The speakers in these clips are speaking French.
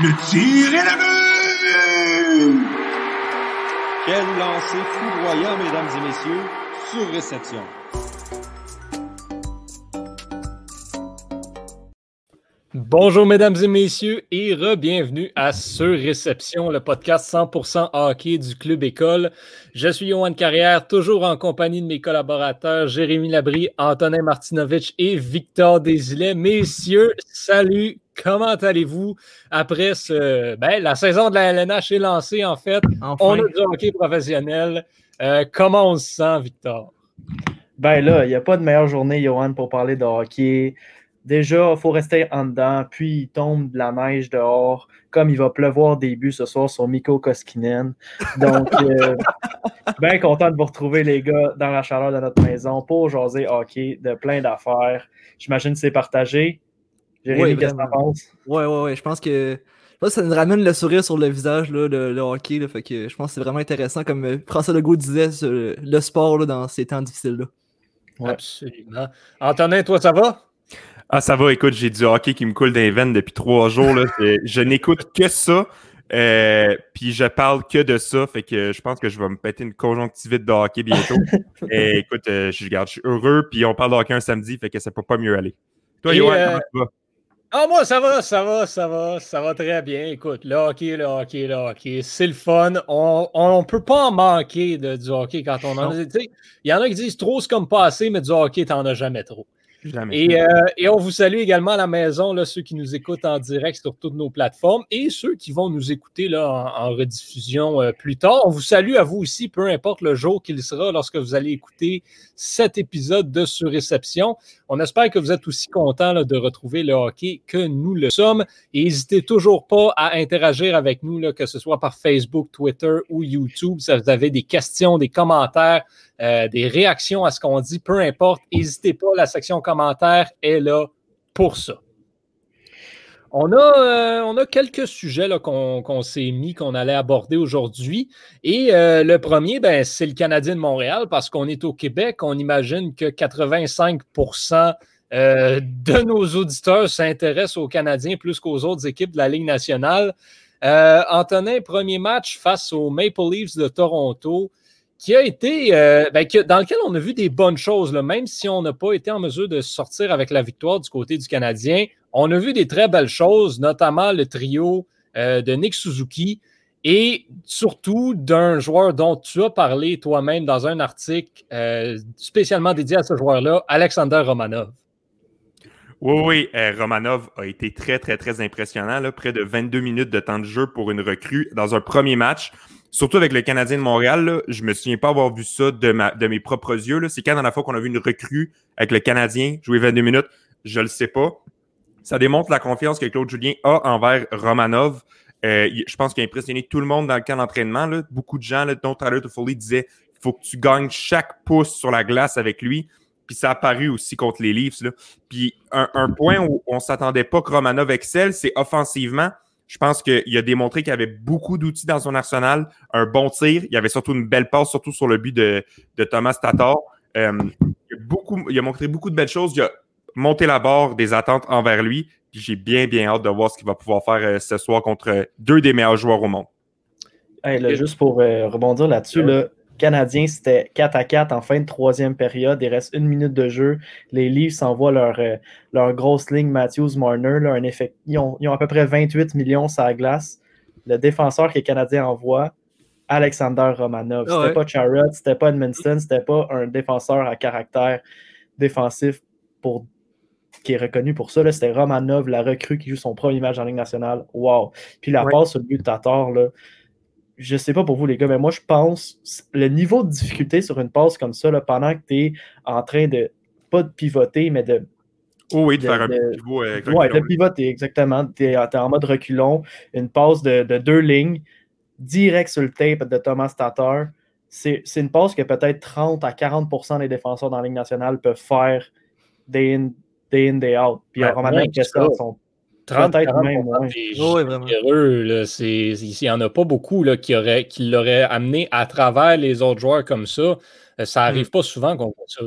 Le tir est le but! Quel lancer foudroyant, mesdames et messieurs, sur réception. Bonjour mesdames et messieurs et re-bienvenue à Sur Réception, le podcast 100% hockey du Club École. Je suis Johan Carrière, toujours en compagnie de mes collaborateurs Jérémy Labry, Antonin Martinovitch et Victor Desilets. Messieurs, salut, comment allez-vous après ce, ben, la saison de la LNH est lancée en fait. On a du hockey professionnel. Euh, comment on se sent, Victor? Ben là, il n'y a pas de meilleure journée, Johan, pour parler de hockey. Déjà, il faut rester en dedans, puis il tombe de la neige dehors, comme il va pleuvoir début ce soir sur Miko Koskinen. Donc, euh, bien content de vous retrouver, les gars, dans la chaleur de notre maison pour jaser hockey de plein d'affaires. J'imagine que c'est partagé. Jérémy, qu'est-ce que tu penses? Oui, oui, oui. Je pense que. ça nous ramène le sourire sur le visage, là, le, hockey. fait que je pense que c'est vraiment intéressant, comme euh, François Legault disait, le sport dans ces temps difficiles-là. Absolument. Antonin, toi, ça va? Ah, ça va, écoute, j'ai du hockey qui me coule des veines depuis trois jours. Là. je n'écoute que ça. Euh, puis je parle que de ça. Fait que je pense que je vais me péter une conjonctivite de hockey bientôt. Et écoute, euh, je, regarde, je suis heureux. Puis on parle de hockey un samedi, fait que ça peut pas mieux aller. Toi, Yoann, euh, comment tu vas? Ah, moi, ça va, ça va, ça va, ça va très bien. Écoute, le hockey, le hockey, le hockey, c'est le fun. On ne peut pas en manquer de, du hockey quand on en a. Il y en a qui disent trop, c'est comme pas assez, mais du hockey, t'en as jamais trop. Et, euh, et, on vous salue également à la maison, là, ceux qui nous écoutent en direct sur toutes nos plateformes et ceux qui vont nous écouter là, en, rediffusion euh, plus tard. On vous salue à vous aussi, peu importe le jour qu'il sera lorsque vous allez écouter cet épisode de Surréception. On espère que vous êtes aussi contents de retrouver le hockey que nous le sommes. N'hésitez toujours pas à interagir avec nous, là, que ce soit par Facebook, Twitter ou YouTube. Si vous avez des questions, des commentaires, euh, des réactions à ce qu'on dit, peu importe, n'hésitez pas, la section commentaires est là pour ça. On a, euh, on a quelques sujets qu'on s'est mis, qu'on allait aborder aujourd'hui. Et euh, le premier, ben, c'est le Canadien de Montréal, parce qu'on est au Québec. On imagine que 85% de nos auditeurs s'intéressent aux Canadiens plus qu'aux autres équipes de la Ligue nationale. Antonin, premier match face aux Maple Leafs de Toronto qui a été, euh, ben, dans lequel on a vu des bonnes choses, même si on n'a pas été en mesure de sortir avec la victoire du côté du Canadien. On a vu des très belles choses, notamment le trio euh, de Nick Suzuki et surtout d'un joueur dont tu as parlé toi-même dans un article euh, spécialement dédié à ce joueur-là, Alexander Romanov. Oui, oui, Romanov a été très, très, très impressionnant. Près de 22 minutes de temps de jeu pour une recrue dans un premier match. Surtout avec le Canadien de Montréal, là, je me souviens pas avoir vu ça de, ma, de mes propres yeux. C'est quand dans la fois qu'on a vu une recrue avec le Canadien jouer 22 minutes, je le sais pas. Ça démontre la confiance que Claude Julien a envers Romanov. Euh, je pense qu'il a impressionné tout le monde dans le camp d'entraînement. Beaucoup de gens, là, dont Tyler Toffoli disait il faut que tu gagnes chaque pouce sur la glace avec lui. Puis ça a apparu aussi contre les Leafs. Là. Puis un, un point où on s'attendait pas que Romanov excelle, c'est offensivement. Je pense qu'il a démontré qu'il avait beaucoup d'outils dans son arsenal, un bon tir. Il y avait surtout une belle passe, surtout sur le but de, Thomas Tatar. Euh, il, a beaucoup, il a montré beaucoup de belles choses. Il a monté la barre des attentes envers lui. Puis j'ai bien, bien hâte de voir ce qu'il va pouvoir faire euh, ce soir contre deux des meilleurs joueurs au monde. juste pour euh, rebondir là-dessus, là, Canadiens, c'était 4 à 4 en fin de troisième période. Il reste une minute de jeu. Les Leafs envoient leur, euh, leur grosse ligne Matthews Marner. un effet, ils, ont, à peu près 28 millions sur la glace. Le défenseur que les Canadiens envoient, Alexander Romanov. Ah c'était pas Charrot, c'était pas Edmondson, c'était pas un défenseur à caractère défensif pour qui est reconnu pour ça. C'était Romanov, la recrue qui joue son premier match en Ligue nationale. Wow! Puis la passe sur le but de Tatar, là, je sais pas pour vous, les gars, mais moi, je pense le niveau de difficulté sur une passe comme ça, là, pendant que tu es en train de, pas de pivoter, mais de. Oh oui, de, faire un pivot. Euh, oui, de pivoter, exactement. Tu es, en mode reculon, une passe de, deux lignes, direct sur le tape de Thomas Tatar. C'est une passe que peut-être 30 à 40% des défenseurs dans la Ligue nationale peuvent faire day in, day, in, day out. Puis ouais, Romain et sont 30 même, il n'y en a pas beaucoup là, qui, qui l'auraient amené à travers les autres joueurs comme ça. Euh, ça n'arrive mm. pas souvent qu'on voit ça.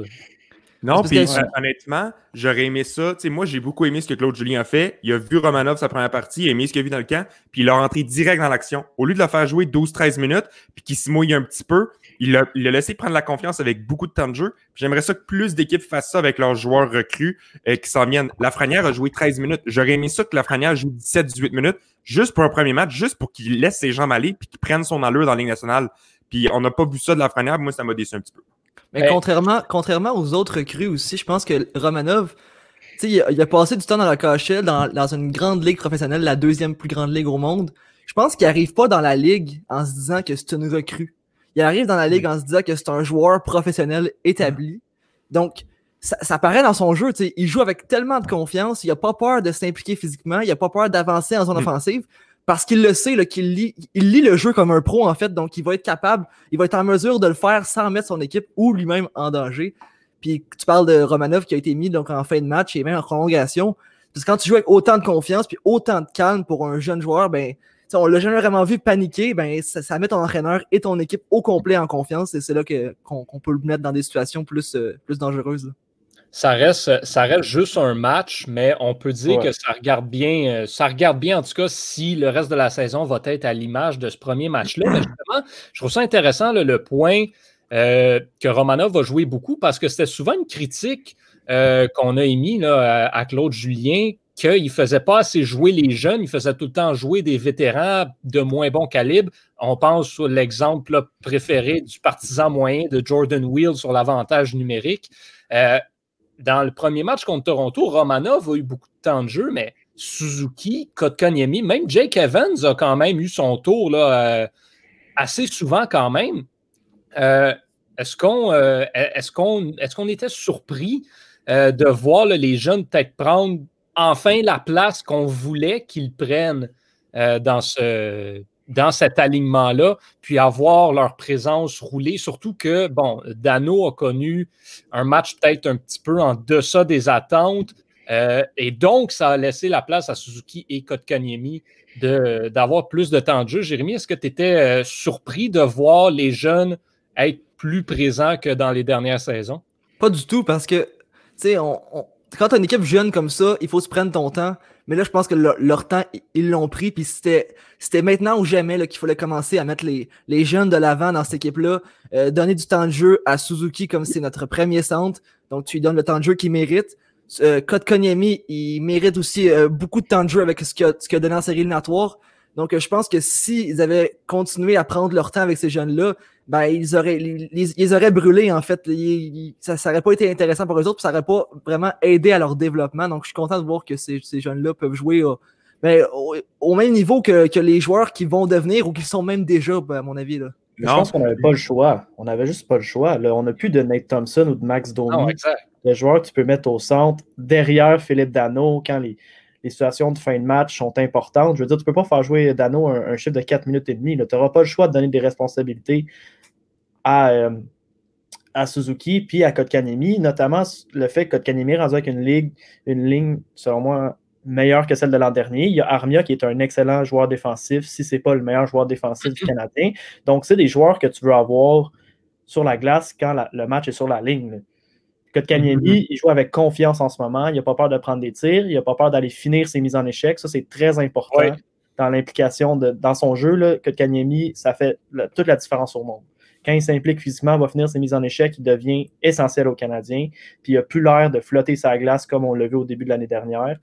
Non, puis que- honnêtement, j'aurais aimé ça. Moi, j'ai beaucoup aimé ce que Claude Julien a fait. Il a vu Romanov sa première partie, il a aimé ce qu'il a vu dans le camp, puis il l'a rentré direct dans l'action. Au lieu de le faire jouer 12-13 minutes, puis qu'il se mouille un petit peu, il l'a il l'a laissé prendre la confiance avec beaucoup de temps de jeu. J'aimerais ça que plus d'équipes fassent ça avec leurs joueurs recrues euh, qui s'en viennent. Lafrenière a joué 13 minutes. J'aurais aimé ça que Lafrenière joue 17-18 minutes, juste pour un premier match, juste pour qu'il laisse ses jambes aller, puis qu'il prenne son allure dans la Ligue nationale. Puis on n'a pas vu ça de Lafrenière, moi, ça m'a déçu un petit peu. Mais contrairement, contrairement aux autres recrues aussi, je pense que Romanov, tu sais, il, a- il a passé du temps dans la KHL, dans, dans une grande ligue professionnelle, la deuxième plus grande ligue au monde. Je pense qu'il arrive pas dans la ligue en se disant que c'est une recrue. Il arrive dans la ligue en se disant que c'est un joueur professionnel établi. Donc, ça, ça paraît dans son jeu. tu sais, Il joue avec tellement de confiance. Il a pas peur de s'impliquer physiquement. Il a pas peur d'avancer en zone Mm. offensive. Parce qu'il le sait, qu'il lit, il lit le jeu comme un pro, en fait. Donc, il va être capable, il va être en mesure de le faire sans mettre son équipe ou lui-même en danger. Puis, tu parles de Romanov qui a été mis donc, en fin de match et même en prolongation. Parce que quand tu joues avec autant de confiance puis autant de calme pour un jeune joueur, ben, on l'a jamais vraiment vu paniquer, ben, ça, ça met ton entraîneur et ton équipe au complet en confiance. Et c'est là qu'on peut le mettre dans des situations plus, euh, plus dangereuses. Ça reste, ça reste juste un match, mais on peut dire Ouais. que ça regarde bien. euh, Ça regarde bien, en tout cas, si le reste de la saison va être à l'image de ce premier match-là. Mais justement, je trouve ça intéressant là, le point euh, que Romanov va jouer beaucoup parce que c'était souvent une critique euh, qu'on a émis là, à, à Claude Julien qu'il ne faisait pas assez jouer les jeunes, il faisait tout le temps jouer des vétérans de moins bon calibre. On pense sur l'exemple préféré du partisan moyen de Jordan Wheel sur l'avantage numérique. Euh, dans le premier match contre Toronto, Romanov a eu beaucoup de temps de jeu, mais Suzuki, Kotkaniemi, même Jake Evans a quand même eu son tour là, euh, assez souvent quand même. Euh, est-ce qu'on euh, est qu'on est qu'on était surpris de voir les jeunes peut-être prendre enfin la place qu'on voulait qu'ils prennent dans, ce, dans cet alignement-là, puis avoir leur présence roulée, surtout que, bon, Dano a connu un match peut-être un petit peu en deçà des attentes, euh, et donc ça a laissé la place à Suzuki et Kotkaniemi d'avoir plus de temps de jeu. Jérémy, est-ce que tu étais euh, surpris de voir les jeunes être plus présents que dans les dernières saisons? Pas du tout, parce que, tu sais, on, quand t'as une équipe jeune comme ça, il faut se prendre ton temps. Mais là, je pense que leur, temps, ils l'ont pris. Puis c'était, maintenant ou jamais qu'il fallait commencer à mettre les, les jeunes de l'avant dans cette équipe-là. Euh, donner du temps de jeu à Suzuki comme c'est notre premier centre. Donc, tu lui donnes le temps de jeu qu'il mérite. Euh, Kotkaniemi, il mérite aussi euh, beaucoup de temps de jeu avec ce qu'il a, qu'il a donné en série éliminatoire. Donc, je pense que s'ils avaient continué à prendre leur temps avec ces jeunes-là, ben, ils auraient, ils, auraient brûlé, en fait. Ils- ils- ça n'aurait pas été intéressant pour eux autres, puis ça n'aurait pas vraiment aidé à leur développement. Donc, je suis content de voir que ces, ces jeunes-là peuvent jouer euh, ben, au, au même niveau que, que les joueurs qui vont devenir ou qui sont même déjà, ben, à mon avis. Là. Je pense qu'on n'avait pas le choix. On n'avait juste pas le choix. Là, on n'a plus de Nate Thompson ou de Max Domi. Non, exact. le joueur que tu peux mettre au centre derrière Philippe Dano quand les, les situations de fin de match sont importantes. Je veux dire, tu ne peux pas faire jouer Dano un, un chiffre de 4 minutes et demie. Tu n'auras pas le choix de donner des responsabilités à, euh, à Suzuki puis à Kotkaniemi, notamment le fait que Kotkaniemi est rendu avec une ligue, une ligne, selon moi, meilleure que celle de l'an dernier. Il y a Armia qui est un excellent joueur défensif, si ce n'est pas le meilleur joueur défensif du Canadien. Donc, c'est des joueurs que tu veux avoir sur la glace quand la- le match est sur la ligne. Kotkaniemi, il joue avec confiance en ce moment. Il n'a pas peur de prendre des tirs. Il n'a pas peur d'aller finir ses mises en échec. Ça, c'est très important dans l'implication dans son jeu. Là, Kotkaniemi, ça fait la- toute la différence au monde. Quand il s'implique physiquement, va finir ses mises en échec, il devient essentiel aux Canadiens. Puis il n'a plus l'air de flotter sa glace comme on l'a vu au début de l'année dernière.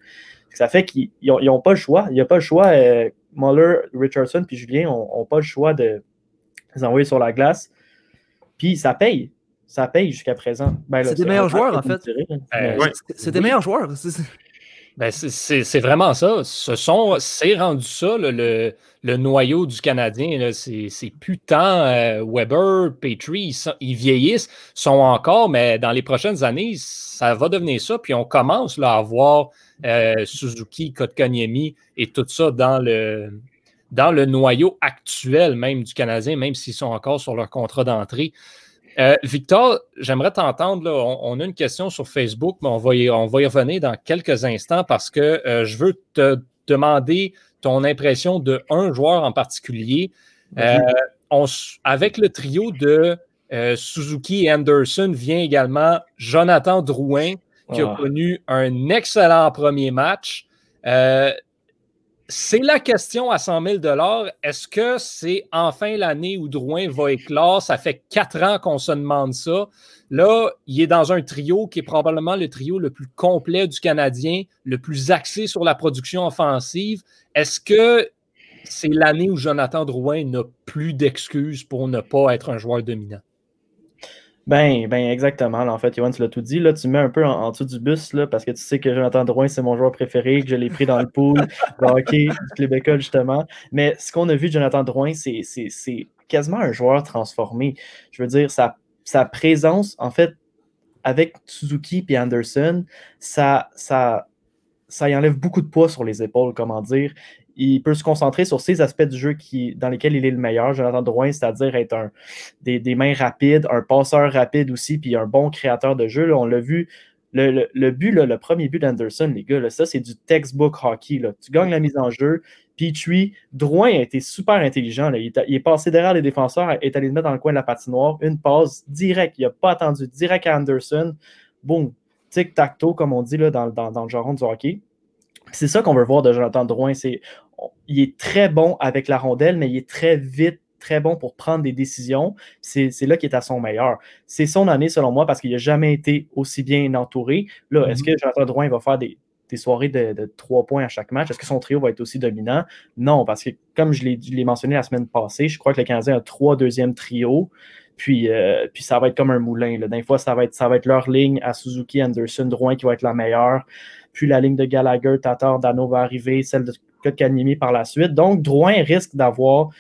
Ça fait qu'ils n'ont pas le choix. Il n'y a pas le choix. euh, Muller, Richardson puis Julien n'ont pas le choix de les envoyer sur la glace. Puis ça paye. Ça paye jusqu'à présent. Ben, C'est des meilleurs joueurs, en fait. Euh, ouais. C'est- des Oui. meilleurs joueurs. C'est- Ben, vraiment ça. Ce sont, c'est rendu ça, là, le, le noyau du Canadien. C'est tant euh, Weber, Petrie, ils, sont- ils vieillissent, sont encore, mais dans les prochaines années, ça va devenir ça. Puis on commence là, à voir euh, Suzuki, Kotkaniemi et tout ça dans le, dans le noyau actuel même du Canadien, même s'ils sont encore sur leur contrat d'entrée. Euh, Victor, j'aimerais t'entendre. On, on a une question sur Facebook, mais on va y, on va y revenir dans quelques instants parce que euh, je veux te demander ton impression de un joueur en particulier. Euh, on avec le trio de Suzuki et Anderson vient également Jonathan Drouin, qui a Ah. connu un excellent premier match. C'est la question à 100 000 Est-ce que c'est enfin l'année où Drouin va éclore? Ça fait quatre ans qu'on se demande ça. Là, il est dans un trio qui est probablement le trio le plus complet du Canadien, le plus axé sur la production offensive. Est-ce que c'est l'année où Jonathan Drouin n'a plus d'excuses pour ne pas être un joueur dominant? Ben, ben exactement. en fait, Yoann, tu l'as tout dit. Là, tu mets un peu en, dessous du bus parce que tu sais que Jonathan Drouin, c'est mon joueur préféré, que je l'ai pris dans le pool de hockey justement. Mais ce qu'on a vu de Jonathan Drouin, c'est quasiment un joueur transformé. Je veux dire, sa, sa présence, en fait, avec Suzuki et Anderson, ça, ça, ça y enlève beaucoup de poids sur les épaules, comment dire. Il peut se concentrer sur ces aspects du jeu qui, dans lesquels il est le meilleur, Jonathan Drouin, c'est-à-dire être un, des, des mains rapides, un passeur rapide aussi, puis un bon créateur de jeu. on l'a vu, le, le- but, le premier but d'Anderson, les gars, ça, c'est du textbook hockey. Tu gagnes la mise en jeu. Petrie, Drouin a été super intelligent. Il, est, passé derrière les défenseurs, est allé le mettre dans le coin de la patinoire. Une passe direct. Il n'a pas attendu. Direct à Anderson. Boum. Tic-tac-toe, comme on dit dans, dans- dans le jargon du hockey. C'est ça qu'on veut voir de Jonathan Drouin. C'est, il est très bon avec la rondelle, mais il est très vite, très bon pour prendre des décisions. C'est, là qu'il est à son meilleur. C'est son année, selon moi, parce qu'il n'a jamais été aussi bien entouré. Là, est-ce que Jonathan Drouin va faire des, des soirées de, trois points à chaque match? Est-ce que son trio va être aussi dominant? Non, parce que comme je l'ai, mentionné la semaine passée, je crois que le Canadien a trois deuxièmes trios. Puis, euh, puis ça va être comme un moulin. Des fois, ça va, être, ça va être leur ligne à Suzuki, Anderson, Drouin qui va être la meilleure. Puis la ligne de Gallagher, Tatar, Dano va arriver, celle de Kotkaniemi par la suite. Donc, Drouin risque d'avoir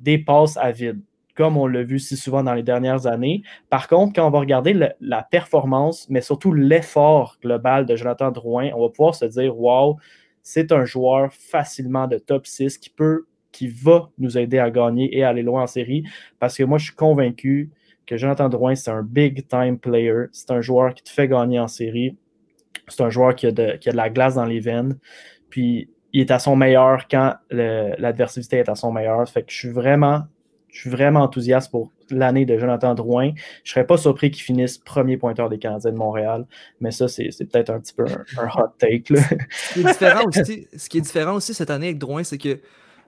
des passes à vide, comme on l'a vu si souvent dans les dernières années. Par contre, quand on va regarder la performance, mais surtout l'effort global de Jonathan Drouin, on va pouvoir se dire Wow, c'est un joueur facilement de top 6 qui peut, qui va nous aider à gagner et à aller loin en série. Parce que moi, je suis convaincu que Jonathan Drouin, c'est un big time player. C'est un joueur qui te fait gagner en série. C'est un joueur qui a, de, qui a de la glace dans les veines. Puis il est à son meilleur quand l'adversité est à son meilleur. Je suis vraiment, je suis vraiment enthousiaste pour l'année de Jonathan Drouin. Je serais pas surpris qu'il finisse premier pointeur des Canadiens de Montréal, mais ça, c'est peut-être un petit peu un, hot take. Ce qui est différent aussi, cette année avec Drouin, c'est que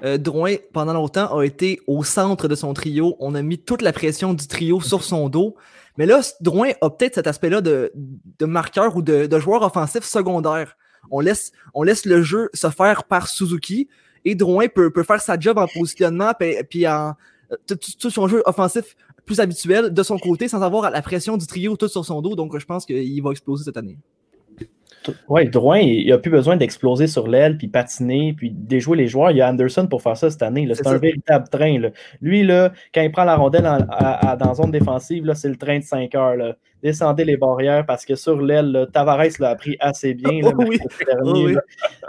euh, Drouin, pendant longtemps, a été au centre de son trio. On a mis toute la pression du trio sur son dos. Mais là, Drouin a peut-être cet aspect-là de, de marqueur ou de joueur offensif secondaire. On laisse, on laisse le jeu se faire par Suzuki et Drouin peut, peut faire sa job en positionnement puis, en tout son jeu offensif plus habituel de son côté sans avoir la pression du trio tout sur son dos. Donc, je pense qu'il va exploser cette année. Oui, Drouin, il n'a plus besoin d'exploser sur l'aile, puis patiner, puis déjouer les joueurs. Il y a Anderson pour faire ça cette année. C'est un ça. véritable train. là. Lui, là, quand il prend la rondelle en- à- à- dans zone défensive, c'est le train de 5 heures. là. Descendez les barrières parce que sur l'aile, Tavares l'a appris assez bien. Oh oui. dernier, Oh.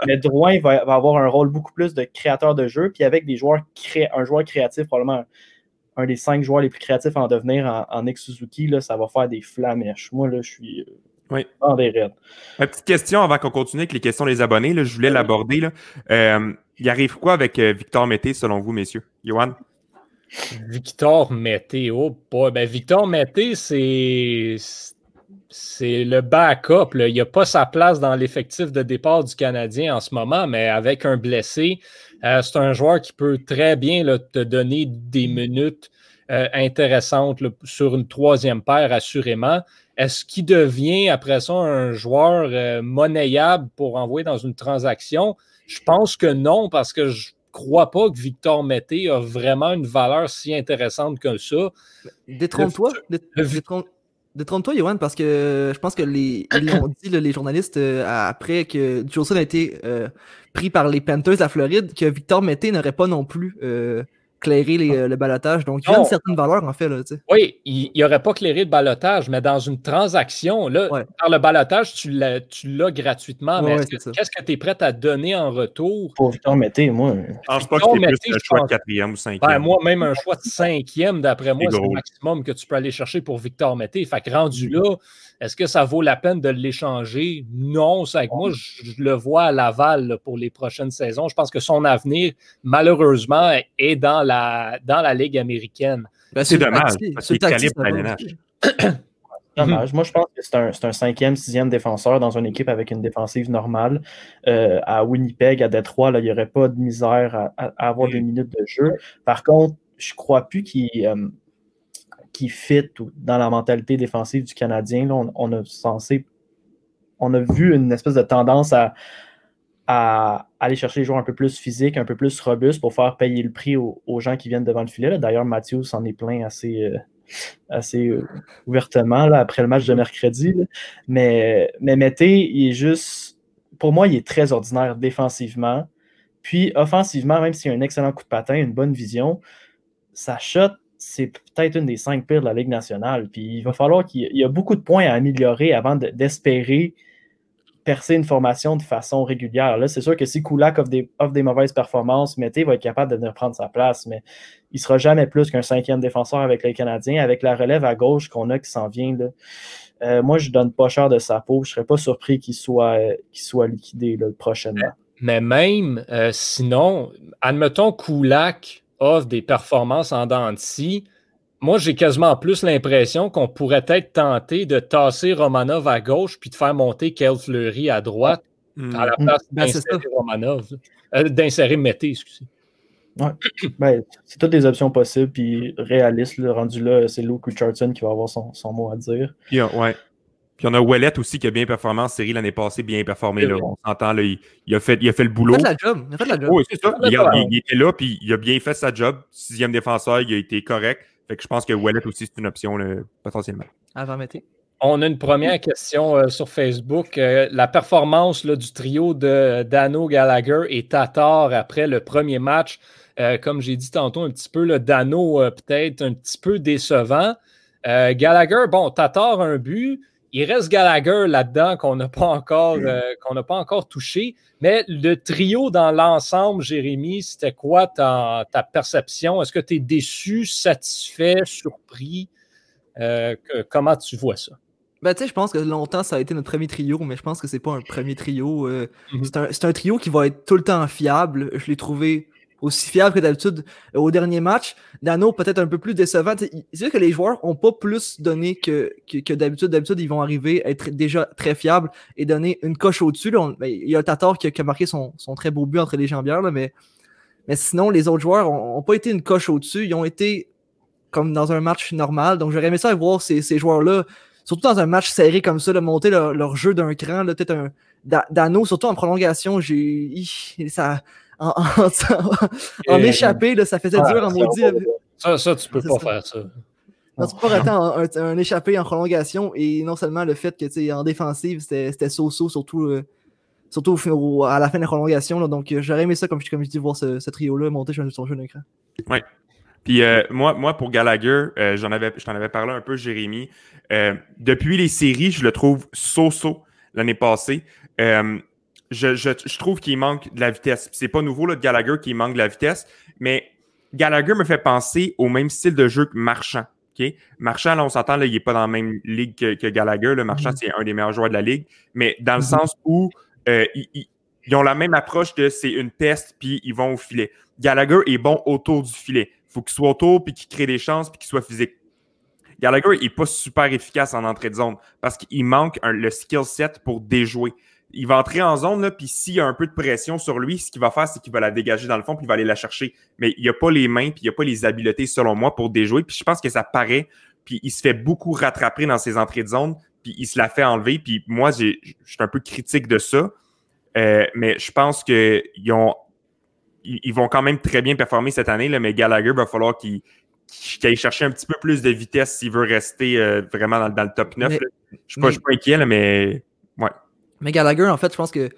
Mais Drouin va, va avoir un rôle beaucoup plus de créateur de jeu, puis avec des joueurs cré- un joueur créatif, probablement un des cinq joueurs les plus créatifs à en devenir en, en ex-Suzuki, ça va faire des flamèches. Moi, là, je suis euh, Oui. dans des raids. Ma petite question avant qu'on continue avec les questions des abonnés, là, je voulais l'aborder. là. Euh, il arrive quoi avec euh, Victor Mété, selon vous, messieurs? Johan? Victor Mété, oh boy. Ben, Victor Mété, c'est. C'est le backup. là. Il n'a pas sa place dans l'effectif de départ du Canadien en ce moment, mais avec un blessé, euh, c'est un joueur qui peut très bien là, te donner des minutes euh, intéressantes là, sur une troisième paire, assurément. Est-ce qu'il devient après ça un joueur euh, monnayable pour envoyer dans une transaction? Je pense que non, parce que je crois pas que Victor Mété a vraiment une valeur si intéressante que ça. Détrompe-toi. Détrompe-toi, Johan, parce que je pense que les, ils l'ont dit, les journalistes, euh, après que Jolson a été euh, pris par les Panthers la Floride, que Victor Mété n'aurait pas non plus clairé les, euh, le balotage. Donc, il a Non. une certaine valeur, en fait. Là, tu sais. Oui, il n'aurait pas clairé le balotage, mais dans une transaction, là, Ouais. par le balotage, tu l'as tu l'as gratuitement. mais Ouais, que- qu'est-ce que tu es prêt à donner en retour? Pour Victor Mété, moi. Je pense pas que c'est plus un choix de quatrième ou cinquième. Ben, moi, même un choix de cinquième, d'après moi, C'est c'est le maximum que tu peux aller chercher pour Victor Mété. Fait que rendu là, Est-ce que ça vaut la peine de l'échanger? Non, c'est avec moi, je, je le vois à Laval là, pour les prochaines saisons. Je pense que son avenir, malheureusement, est dans la, dans la Ligue américaine. Ben, C'est dommage, papier- parce sur le qu'il est papier, calé pour ça la va. LNH. Dommage. Moi, je pense que c'est un, c'est un cinquième, sixième défenseur dans une équipe avec une défensive normale. Euh, à Winnipeg, à Détroit, là, il n'y aurait pas de misère à, à- à avoir Mm. des minutes de jeu. Par contre, je ne crois plus qu'il euh, qu'il fit dans la mentalité défensive du Canadien. Là, on, a censé, on a vu une espèce de tendance à, aller chercher les joueurs un peu plus physiques, un peu plus robustes pour faire payer le prix aux, gens qui viennent devant le filet. D'ailleurs, Mathieu s'en est plein assez, euh, assez euh, ouvertement là, après le match de mercredi. Mais, mais Mété, il est juste, pour moi, il est très ordinaire défensivement. Puis offensivement, même s'il a un excellent coup de patin, une bonne vision, sa shot, c'est peut-être une des cinq pires de la Ligue nationale. Puis il va falloir qu'il il y a beaucoup de points à améliorer avant de- d'espérer percer une formation de façon régulière. C'est sûr que si Kulak offre des, des mauvaises performances, Mété va être capable de venir prendre sa place, mais il ne sera jamais plus qu'un cinquième défenseur avec les Canadiens. Avec la relève à gauche qu'on a qui s'en vient, euh, moi, je ne donne pas cher de sa peau. Je ne serais pas surpris qu'il soit, euh, soit liquidé là, prochainement. Mais même euh, sinon, admettons Kulak offre des performances en dents de scie, moi j'ai quasiment plus l'impression qu'on pourrait être tenté de tasser Romanov à gauche puis de faire monter Kel Fleury à droite Hmm. à la Mm. place c'est d'insérer Romanov. Euh, d'insérer Mété, excusez. Ben, c'est toutes des options possibles, puis réalistes. là. rendu là, c'est Luke Richardson qui va avoir son, son mot à dire. On- ouais. Puis on a Ouellet aussi qui a bien performé en série l'année passée, bien performé. Là. On s'entend, là, il, il a fait, il a fait le Il boulot. a fait la job. Il a fait la job. Oui, c'est ça. Il, il était là, puis il a bien fait sa job. Sixième défenseur, il a été correct. Fait que je pense que Ouellet aussi, c'est une option là, potentiellement. Avant Mété. On a une première question euh, sur Facebook. Euh, la performance là, du trio de Dano, Gallagher et Tatar après le premier match, euh, comme j'ai dit tantôt un petit peu, le Dano euh, peut-être un petit peu décevant. Euh, Gallagher, bon, Tatar un but. Il reste Gallagher là-dedans qu'on n'a pas encore euh, qu'on n'a pas encore touché. Mais le trio dans l'ensemble, Jérémy, c'était quoi ta, ta perception? Est-ce que tu es déçu, satisfait, surpris? Euh, que- comment tu vois ça? Ben, tu sais, je pense que longtemps, ça a été notre premier trio, mais je pense que c'est pas un premier trio. euh, Mhm. c'est un, c'est un trio qui va être tout le temps fiable. Je l'ai trouvé aussi fiable que d'habitude euh, au dernier match. Dano, peut-être un peu plus décevant. C'est sûr que les joueurs ont pas plus donné que, que, que d'habitude. D'habitude, ils vont arriver à être déjà très fiables et donner une coche au-dessus. là. Ben, Il y a Tatar qui a, qui a marqué son, son très beau but entre les jambières, là, mais, mais sinon, les autres joueurs ont pas été une coche au-dessus. Ils ont été comme dans un match normal. Donc, j'aurais aimé ça voir ces, ces joueurs-là, surtout dans un match serré comme ça, de monter leur, leur jeu d'un cran. là, Peut-être un Da- Dano, surtout en prolongation, j'ai ça en, en, en Et- échappé, là, ça faisait Ah, dur en maudit. Ça, ça, tu peux pas ça. faire ça. Non, tu peux pas rater un, un- un échappé en prolongation et non seulement le fait que tu sais, en défensive, c'était c'était so-so, surtout, euh, surtout au fin- au- à la fin de la prolongation. là. donc euh, j'aurais aimé ça, comme, je- comme je dis, voir ce, ce trio-là monter sur son jeu d'écran. Puis euh, moi, moi, pour Gallagher, euh, j'en avais, je t'en avais parlé un peu, Jérémy. Euh, depuis les séries, je le trouve so-so l'année passée. Euh, je, je, je trouve qu'il manque de la vitesse. C'est pas nouveau là, de Gallagher qui manque de la vitesse, mais Gallagher me fait penser au même style de jeu que Marchand. Marchand, là, on s'entend, là, il n'est pas dans la même ligue que, que Gallagher. Le Marchand, Mhm. c'est un des meilleurs joueurs de la ligue. Mais dans le Mhm. sens où euh, ils, ils- ils ont la même approche de c'est une peste, puis ils vont au filet. Gallagher est bon autour du filet. Il faut qu'il soit autour, puis qu'il crée des chances, puis qu'il soit physique. Gallagher n'est pas super efficace en entrée de zone parce qu'il manque un- le skill set pour déjouer. Il va entrer en zone, là, puis s'il y a un peu de pression sur lui, ce qu'il va faire, c'est qu'il va la dégager dans le fond, puis il va aller la chercher. Mais il n'a pas les mains, puis il n'a pas les habiletés, selon moi, pour déjouer. Puis je pense que ça paraît, puis il se fait beaucoup rattraper dans ses entrées de zone, puis il se la fait enlever. Puis moi, j'ai- je suis un peu critique de ça. Euh, mais je pense qu'ils ont. Ils vont quand même très bien performer cette année, là, mais Gallagher va falloir qu'il aille chercher un petit peu plus de vitesse s'il veut rester euh, vraiment dans, dans le top 9. Mais- là. Je ne suis, pas- mais- je suis pas inquiet, là, mais Mais Gallagher, en fait, je pense que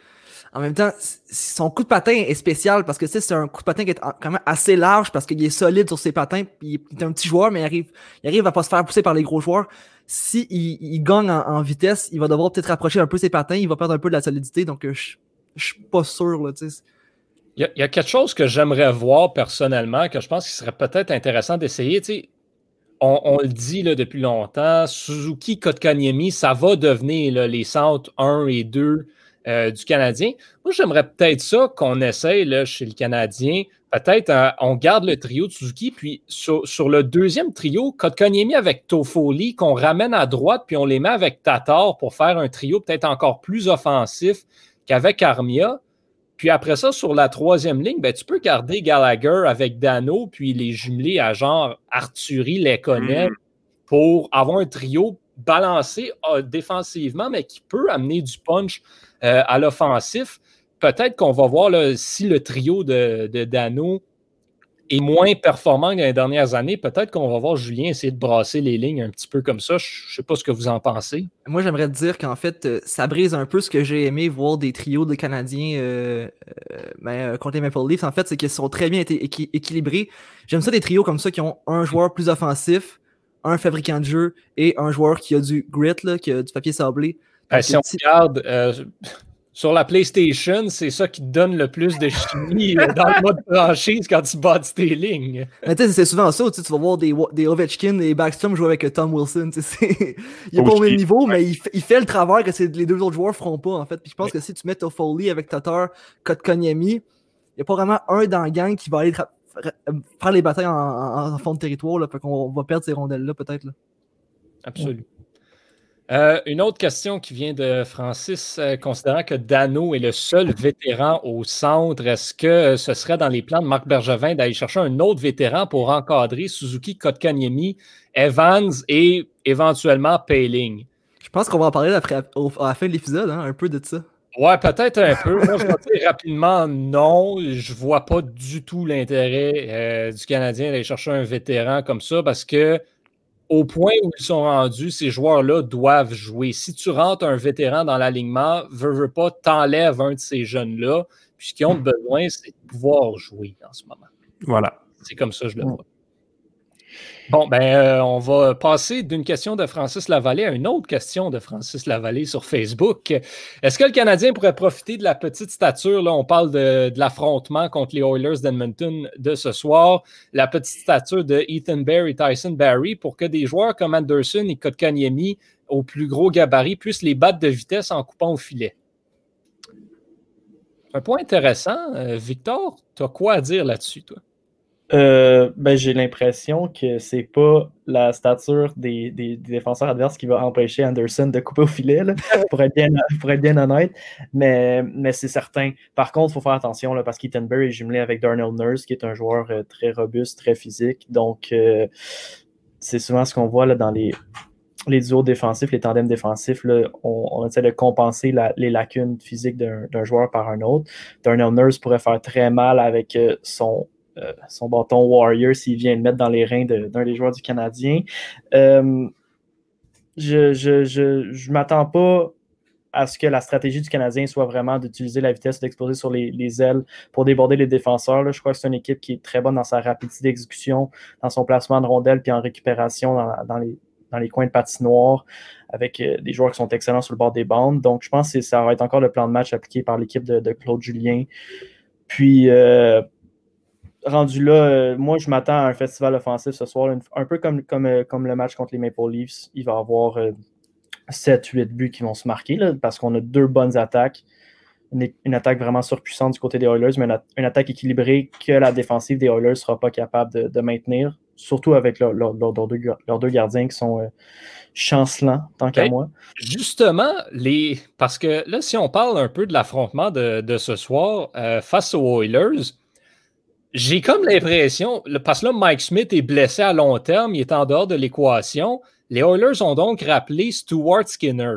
en même temps, son coup de patin est spécial parce que tu sais, c'est un coup de patin qui est quand même assez large parce qu'il est solide sur ses patins. Puis il est un petit joueur, mais il arrive, il arrive à pas se faire pousser par les gros joueurs. Si il, gagne en, vitesse, il va devoir peut-être rapprocher un peu ses patins, il va perdre un peu de la solidité. Donc, euh, je je suis pas sûr. Là, tu sais. Il y, a, il y a quelque chose que j'aimerais voir personnellement, que je pense qu'il serait peut-être intéressant d'essayer. On, le dit depuis longtemps, Suzuki, Kotkaniemi, ça va devenir les centres 1 et 2 euh, du Canadien. Moi, j'aimerais peut-être ça qu'on essaye là, chez le Canadien. Peut-être euh, on garde le trio de Suzuki, puis sur, le deuxième trio, Kotkaniemi avec Toffoli, qu'on ramène à droite, puis on les met avec Tatar pour faire un trio peut-être encore plus offensif qu'avec Armia. Puis après ça, sur la troisième ligne, ben, tu peux garder Gallagher avec Dano, puis les jumeler à genre Arthurie, Lekonen, Mm. pour avoir un trio balancé euh, défensivement, mais qui peut amener du punch euh, à l'offensif. Peut-être qu'on va voir là, si le trio de, de Dano est moins performant que dans les dernières années. Peut-être qu'on va voir Julien essayer de brasser les lignes un petit peu comme ça. Je ne sais pas ce que vous en pensez. Moi, j'aimerais dire qu'en fait, euh, ça brise un peu ce que j'ai aimé voir des trios de Canadiens euh, euh, ben, contre les Maple Leafs. En fait, c'est qu'ils sont très bien équilibrés. J'aime ça des trios comme ça qui ont un joueur plus offensif, un fabricant de jeu et un joueur qui a du grit, là, qui a du papier sablé. Donc, si on regarde euh, sur la PlayStation, c'est ça qui te donne le plus de chimie euh, dans le mode franchise quand tu bats tes lignes. Mais tu sais, c'est souvent ça, tu sais, tu vas voir des, Ovechkin et Backstrom jouer avec Tom Wilson. tu sais, c'est- Il est pas au même niveau, mais il, fait- il fait le travail que les deux autres joueurs feront pas, en fait. Puis je pense que si tu mets Toffoli avec Tatar, Kotkaniemi, il n'y a pas vraiment un dans la gang qui va aller faire les batailles en, en- en fond de territoire. Là, fait qu'on va perdre ces rondelles-là, peut-être. là. Absolument. Euh, une autre question qui vient de Francis, euh, considérant que Dano est le seul vétéran au centre, est-ce que euh, ce serait dans les plans de Marc Bergevin d'aller chercher un autre vétéran pour encadrer Suzuki, Kotkaniemi, Evans et éventuellement Payling? Je pense qu'on va en parler après, au- à la fin de l'épisode, hein, un peu de ça. Ouais, peut-être un peu. Moi, je vais dire rapidement non. Je vois pas du tout l'intérêt euh, du Canadien d'aller chercher un vétéran comme ça parce que au point où ils sont rendus, ces joueurs-là doivent jouer. Si tu rentres un vétéran dans l'alignement, veux, veux pas, t'enlèves un de ces jeunes-là. Puis ce qu'ils ont besoin, c'est de pouvoir jouer en ce moment. Voilà. C'est comme ça que je le vois. Bon, ben, euh, on va passer d'une question de Francis Lavallée à une autre question de Francis Lavallée sur Facebook. Est-ce que le Canadien pourrait profiter de la petite stature? Là, on parle de, l'affrontement contre les Oilers d'Edmonton de ce soir. La petite stature de Ethan Bear et Tyson Barry pour que des joueurs comme Anderson et Kotkaniemi au plus gros gabarit puissent les battre de vitesse en coupant au filet. Un point intéressant. Euh, Victor, tu as quoi à dire là-dessus, toi? Euh, ben, j'ai l'impression que c'est pas la stature des, des- des défenseurs adverses qui va empêcher Anderson de couper au filet, là, pour, être bien, pour être bien honnête. Mais, mais c'est certain. Par contre, il faut faire attention là, parce qu'Ethan Bear est jumelé avec Darnell Nurse, qui est un joueur euh, très robuste, très physique. Donc, euh, c'est souvent ce qu'on voit là, dans les, les duos défensifs, les tandems défensifs. Là, on, on essaie de compenser la- les lacunes physiques d'un joueur par un autre. Darnell Nurse pourrait faire très mal avec son euh, son bâton Warrior s'il vient le mettre dans les reins d'un des joueurs du Canadien. Euh, je je, je, je m'attends pas à ce que la stratégie du Canadien soit vraiment d'utiliser la vitesse, d'exploser sur les, les ailes pour déborder les défenseurs. là. Je crois que c'est une équipe qui est très bonne dans sa rapidité d'exécution, dans son placement de rondelles, puis en récupération dans, les, dans les coins de patinoire, avec euh, des joueurs qui sont excellents sur le bord des bandes. Donc, je pense que ça va être encore le plan de match appliqué par l'équipe de, de Claude Julien. Puis, rendu là, euh, moi, je m'attends à un festival offensif ce soir, une- un peu comme, comme, euh, comme le match contre les Maple Leafs. Il va y avoir 7-8 buts qui vont se marquer là, parce qu'on a deux bonnes attaques. Une, une attaque vraiment surpuissante du côté des Oilers, mais une, attaque équilibrée que la défensive des Oilers ne sera pas capable de, de maintenir, surtout avec leur- leur- leur- leurs deux, gardiens qui sont euh, chancelants, tant qu'à moi. Justement, les... parce que là, si on parle un peu de l'affrontement de, de ce soir euh, face aux Oilers, j'ai comme l'impression, le- parce que là, Mike Smith est blessé à long terme, il est en dehors de l'équation. Les Oilers ont donc rappelé Stuart Skinner.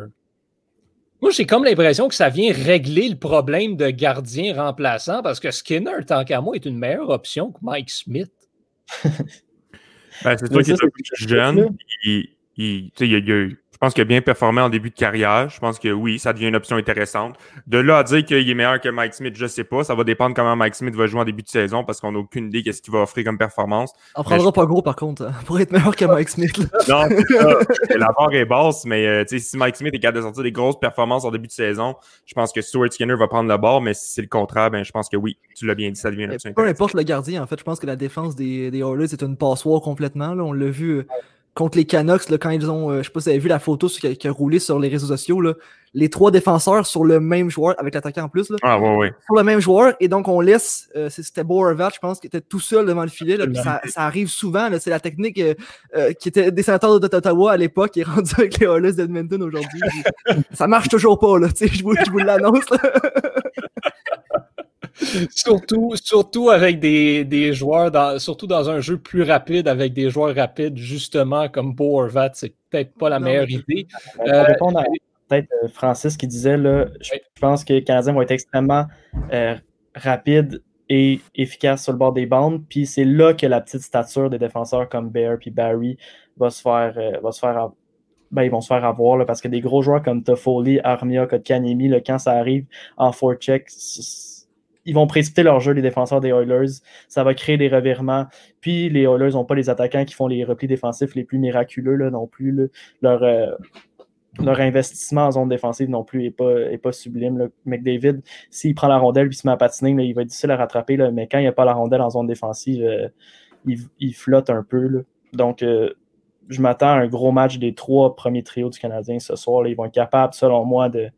Moi, j'ai comme l'impression que ça vient régler le problème de gardien remplaçant parce que Skinner, tant qu'à moi, est une meilleure option que Mike Smith. Ben, c'est Mais qu'il est un peu plus jeune. Il, il- tu sais, il a- il a- je pense qu'il a bien performé en début de carrière. Je pense que oui, ça devient une option intéressante. De là à dire qu'il est meilleur que Mike Smith, je sais pas. Ça va dépendre comment Mike Smith va jouer en début de saison parce qu'on n'a aucune idée qu'est-ce qu'il va offrir comme performance. On prendra pas gros, par contre, pour être meilleur que Mike Smith. là. Non, c'est ça. la barre est basse, mais euh, si Mike Smith est capable de sortir des grosses performances en début de saison, je pense que Stuart Skinner va prendre le bord, mais si c'est le contraire, ben, je pense que oui, tu l'as bien dit, ça devient une option Peu importe le gardien, en fait, je pense que la défense des, des Oilers est une passoire complètement. là. On l'a vu euh, contre les Canucks, là, quand ils ont, euh, je sais pas si vous avez vu la photo qui a, qui a roulé sur les réseaux sociaux, là, les trois défenseurs sur le même joueur, avec l'attaquant en plus, là, Ah, ouais, ouais. sur le même joueur, et donc on laisse, euh, c'est- c'était Boervat, je pense, qui était tout seul devant le filet, là, ça, ça arrive souvent, là, c'est la technique euh, euh, qui était des sénateurs d'Ottawa à l'époque, qui est rendue avec les Oilers d'Edmonton aujourd'hui. ça marche toujours pas, là, tu sais, je vous, je vous l'annonce, là. surtout, surtout avec des, des joueurs, dans, surtout dans un jeu plus rapide, avec des joueurs rapides, justement, comme Bo Horvat, c'est peut-être pas la Non, meilleure idée. Pour Euh, répondre à peut-être euh, Francis qui disait, là, je, Oui. pense que les Canadiens vont être extrêmement euh, rapides et efficaces sur le bord des bandes. Puis c'est là que la petite stature des défenseurs comme Bear puis Barry va se faire, euh, va se faire ben, ils vont se faire avoir là, parce que des gros joueurs comme Toffoli, Armia, Kotkaniemi, quand ça arrive en forecheck, c- c- ils vont précipiter leur jeu, les défenseurs des Oilers. Ça va créer des revirements. Puis les Oilers n'ont pas les attaquants qui font les replis défensifs les plus miraculeux là, non plus. euh, leur investissement en zone défensive non plus n'est pas, est pas sublime. McDavid, s'il prend la rondelle et se met à patiner, là, il va être difficile à rattraper. Mais quand il n'y a pas la rondelle en zone défensive, euh, il, flotte un peu. Donc, euh, je m'attends à un gros match des trois premiers trios du Canadien ce soir. Ils vont être capables, selon moi, de,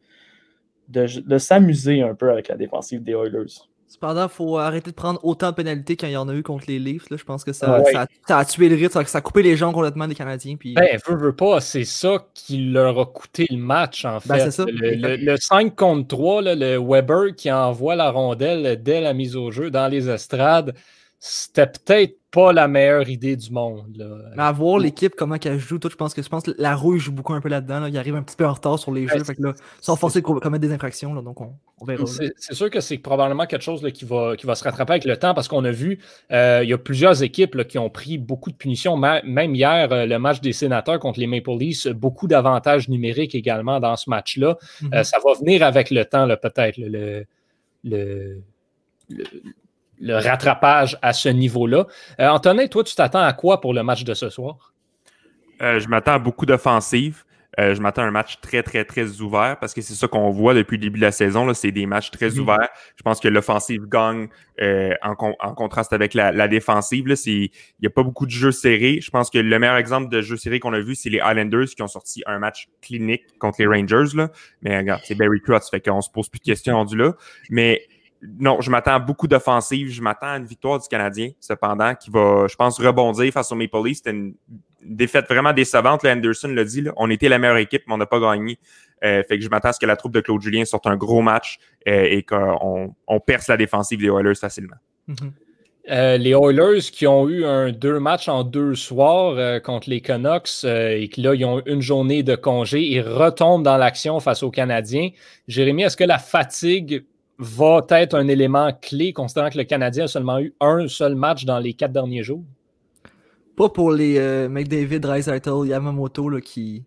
de, de s'amuser un peu avec la défensive des Oilers. Cependant, il faut arrêter de prendre autant de pénalités qu'il y en a eu contre les Leafs. Là. Je pense que ça, Ouais. ça, a- ça a tué le rythme, ça, a- ça a coupé les jambes complètement des Canadiens. Puis... Ben, veut, veut pas, c'est ça qui leur a coûté le match, en fait. Ben, c'est ça. Le, le- le 5 contre 3, là, le Weber qui envoie la rondelle dès la mise au jeu dans les estrades, c'était peut-être pas la meilleure idée du monde. là. Mais à voir l'équipe, comment qu'elle joue, tout, je pense que je pense que la rouille joue beaucoup un peu là-dedans. Là. Il arrive un petit peu en retard sur les Ouais, jeux. Fait que là, sont forcés de co- commettre des infractions. Là, donc on, on verra. là. C'est sûr que c'est probablement quelque chose là, qui, va, qui va se rattraper avec le temps parce qu'on a vu, euh, il y a plusieurs équipes là, qui ont pris beaucoup de punitions. Même hier, euh, le match des sénateurs contre les Maple Leafs, beaucoup d'avantages numériques également dans ce match-là. Mhm. Euh, ça va venir avec le temps, peut-être, le, le, le, le- rattrapage à ce niveau-là. Euh, Antonin, toi, tu t'attends à quoi pour le match de ce soir? Euh, je m'attends à beaucoup d'offensives. Euh, je m'attends à un match très, très, très ouvert parce que c'est ça qu'on voit depuis le début de la saison. là, C'est des matchs très Mhm. ouverts. Je pense que l'offensive gagne euh, en, con- en contraste avec la, la défensive. là. C'est- Il n'y a pas beaucoup de jeux serrés. Je pense que le meilleur exemple de jeu serré qu'on a vu, c'est les Islanders qui ont sorti un match clinique contre les Rangers. Là. Mais regarde, c'est Barry Trotz, fait qu'on se pose plus de questions rendu là. Mais non, je m'attends à beaucoup d'offensives. Je m'attends à une victoire du Canadien, cependant, qui va, je pense, rebondir face au Maple Leafs. C'était une défaite vraiment décevante. Là, Anderson l'a dit. On était la meilleure équipe, mais on n'a pas gagné. Euh, fait que je m'attends à ce que la troupe de Claude Julien sorte un gros match euh, et qu'on on perce la défensive des Oilers facilement. Mhm. Euh, les Oilers qui ont eu un deux matchs en deux soirs contre les Canucks et qui là, ils ont une journée de congé, ils retombent dans l'action face aux Canadiens. Jérémy, est-ce que la fatigue va être un élément clé, considérant que le Canadien a seulement eu un seul match dans les quatre derniers jours? Pas pour les euh, McDavid, Dreisaitl, Yamamoto là, qui,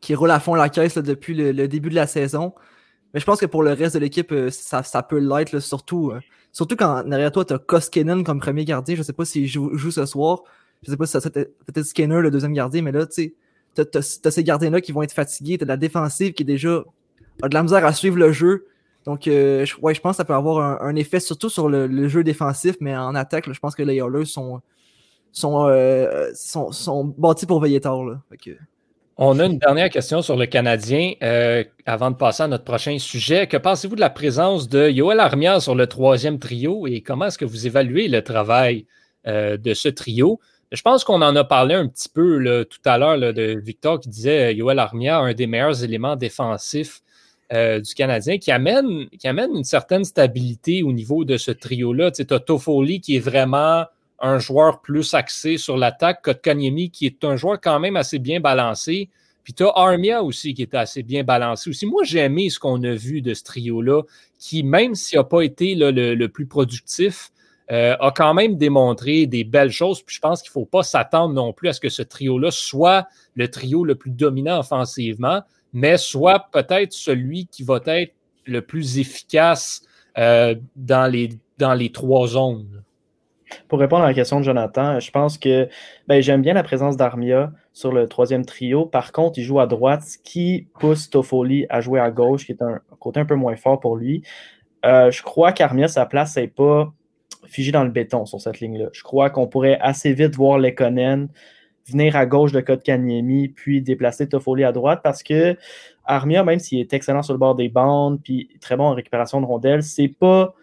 qui roulent à fond la caisse là, depuis le, le début de la saison. Mais je pense que pour le reste de l'équipe, euh, ça, ça peut l'être, surtout, euh, surtout quand derrière toi, tu as Koskinen comme premier gardien. Je sais pas s'il joue, joue ce soir. Je sais pas si ça peut-être Skinner, le deuxième gardien, mais là, tu sais, t'as- ces gardiens-là qui vont être fatigués. T'as la défensive qui est déjà a de la misère à suivre le jeu. Donc, euh, je, ouais, je pense que ça peut avoir un, effet surtout sur le, jeu défensif, mais en attaque, je pense que les Oilers sont, sont, euh, sont, bâtis pour veiller tard. On a une dernière question sur le Canadien euh, avant de passer à notre prochain sujet. Que pensez-vous de la présence de Yoel Armia sur le troisième trio et comment est-ce que vous évaluez le travail euh, de ce trio? Je pense qu'on en a parlé un petit peu là, tout à l'heure de Victor qui disait Yoel Armia, un des meilleurs éléments défensifs euh, du Canadien, qui amène, qui amène une certaine stabilité au niveau de ce trio-là. Tu sais, as Toffoli qui est vraiment un joueur plus axé sur l'attaque, Kotkaniemi qui est un joueur quand même assez bien balancé. Puis tu as Armia aussi qui est assez bien balancé aussi. Moi, j'ai aimé ce qu'on a vu de ce trio-là, qui, même s'il n'a pas été le plus productif, euh, a quand même démontré des belles choses. Puis je pense qu'il ne faut pas s'attendre non plus à ce que ce trio-là soit le trio le plus dominant offensivement, mais soit peut-être celui qui va être le plus efficace euh, dans, les, dans les trois zones. Pour répondre à la question de Jonathan, je pense que ben, j'aime bien la présence d'Armia sur le troisième trio. Par contre, il joue à droite, ce qui pousse Toffoli à jouer à gauche, qui est un côté un peu moins fort pour lui. Euh, je crois qu'Armia, sa place, n'est pas figée dans le béton sur cette ligne-là. Je crois qu'on pourrait assez vite voir Lekonen venir à gauche de Kotkaniemi, puis déplacer Toffoli à droite, parce que Armia, même s'il est excellent sur le bord des bandes, puis très bon en récupération de rondelles, c'est pas.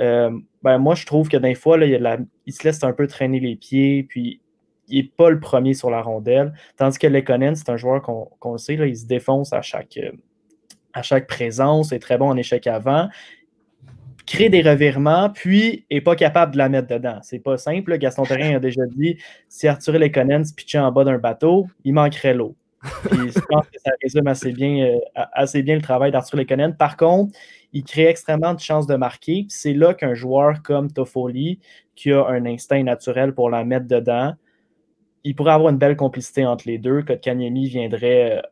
euh, ben, moi, je trouve que des fois, là, il, il se laisse un peu traîner les pieds, puis il n'est pas le premier sur la rondelle. Tandis que Lekonen, c'est un joueur qu'on le sait, là, il se défonce à chaque, euh, à chaque présence, est très bon en échec avant, crée des revirements, puis n'est pas capable de la mettre dedans. C'est pas simple. Gaston Terrien a déjà dit si Arthur Lekonen se pitchait en bas d'un bateau, il manquerait l'eau. Puis je pense que ça résume assez bien, euh, assez bien le travail d'Arthur Lekonen. Par contre, il crée extrêmement de chances de marquer. C'est là qu'un joueur comme Toffoli, qui a un instinct naturel pour la mettre dedans, il pourrait avoir une belle complicité entre les deux. Kotkaniemi viendrait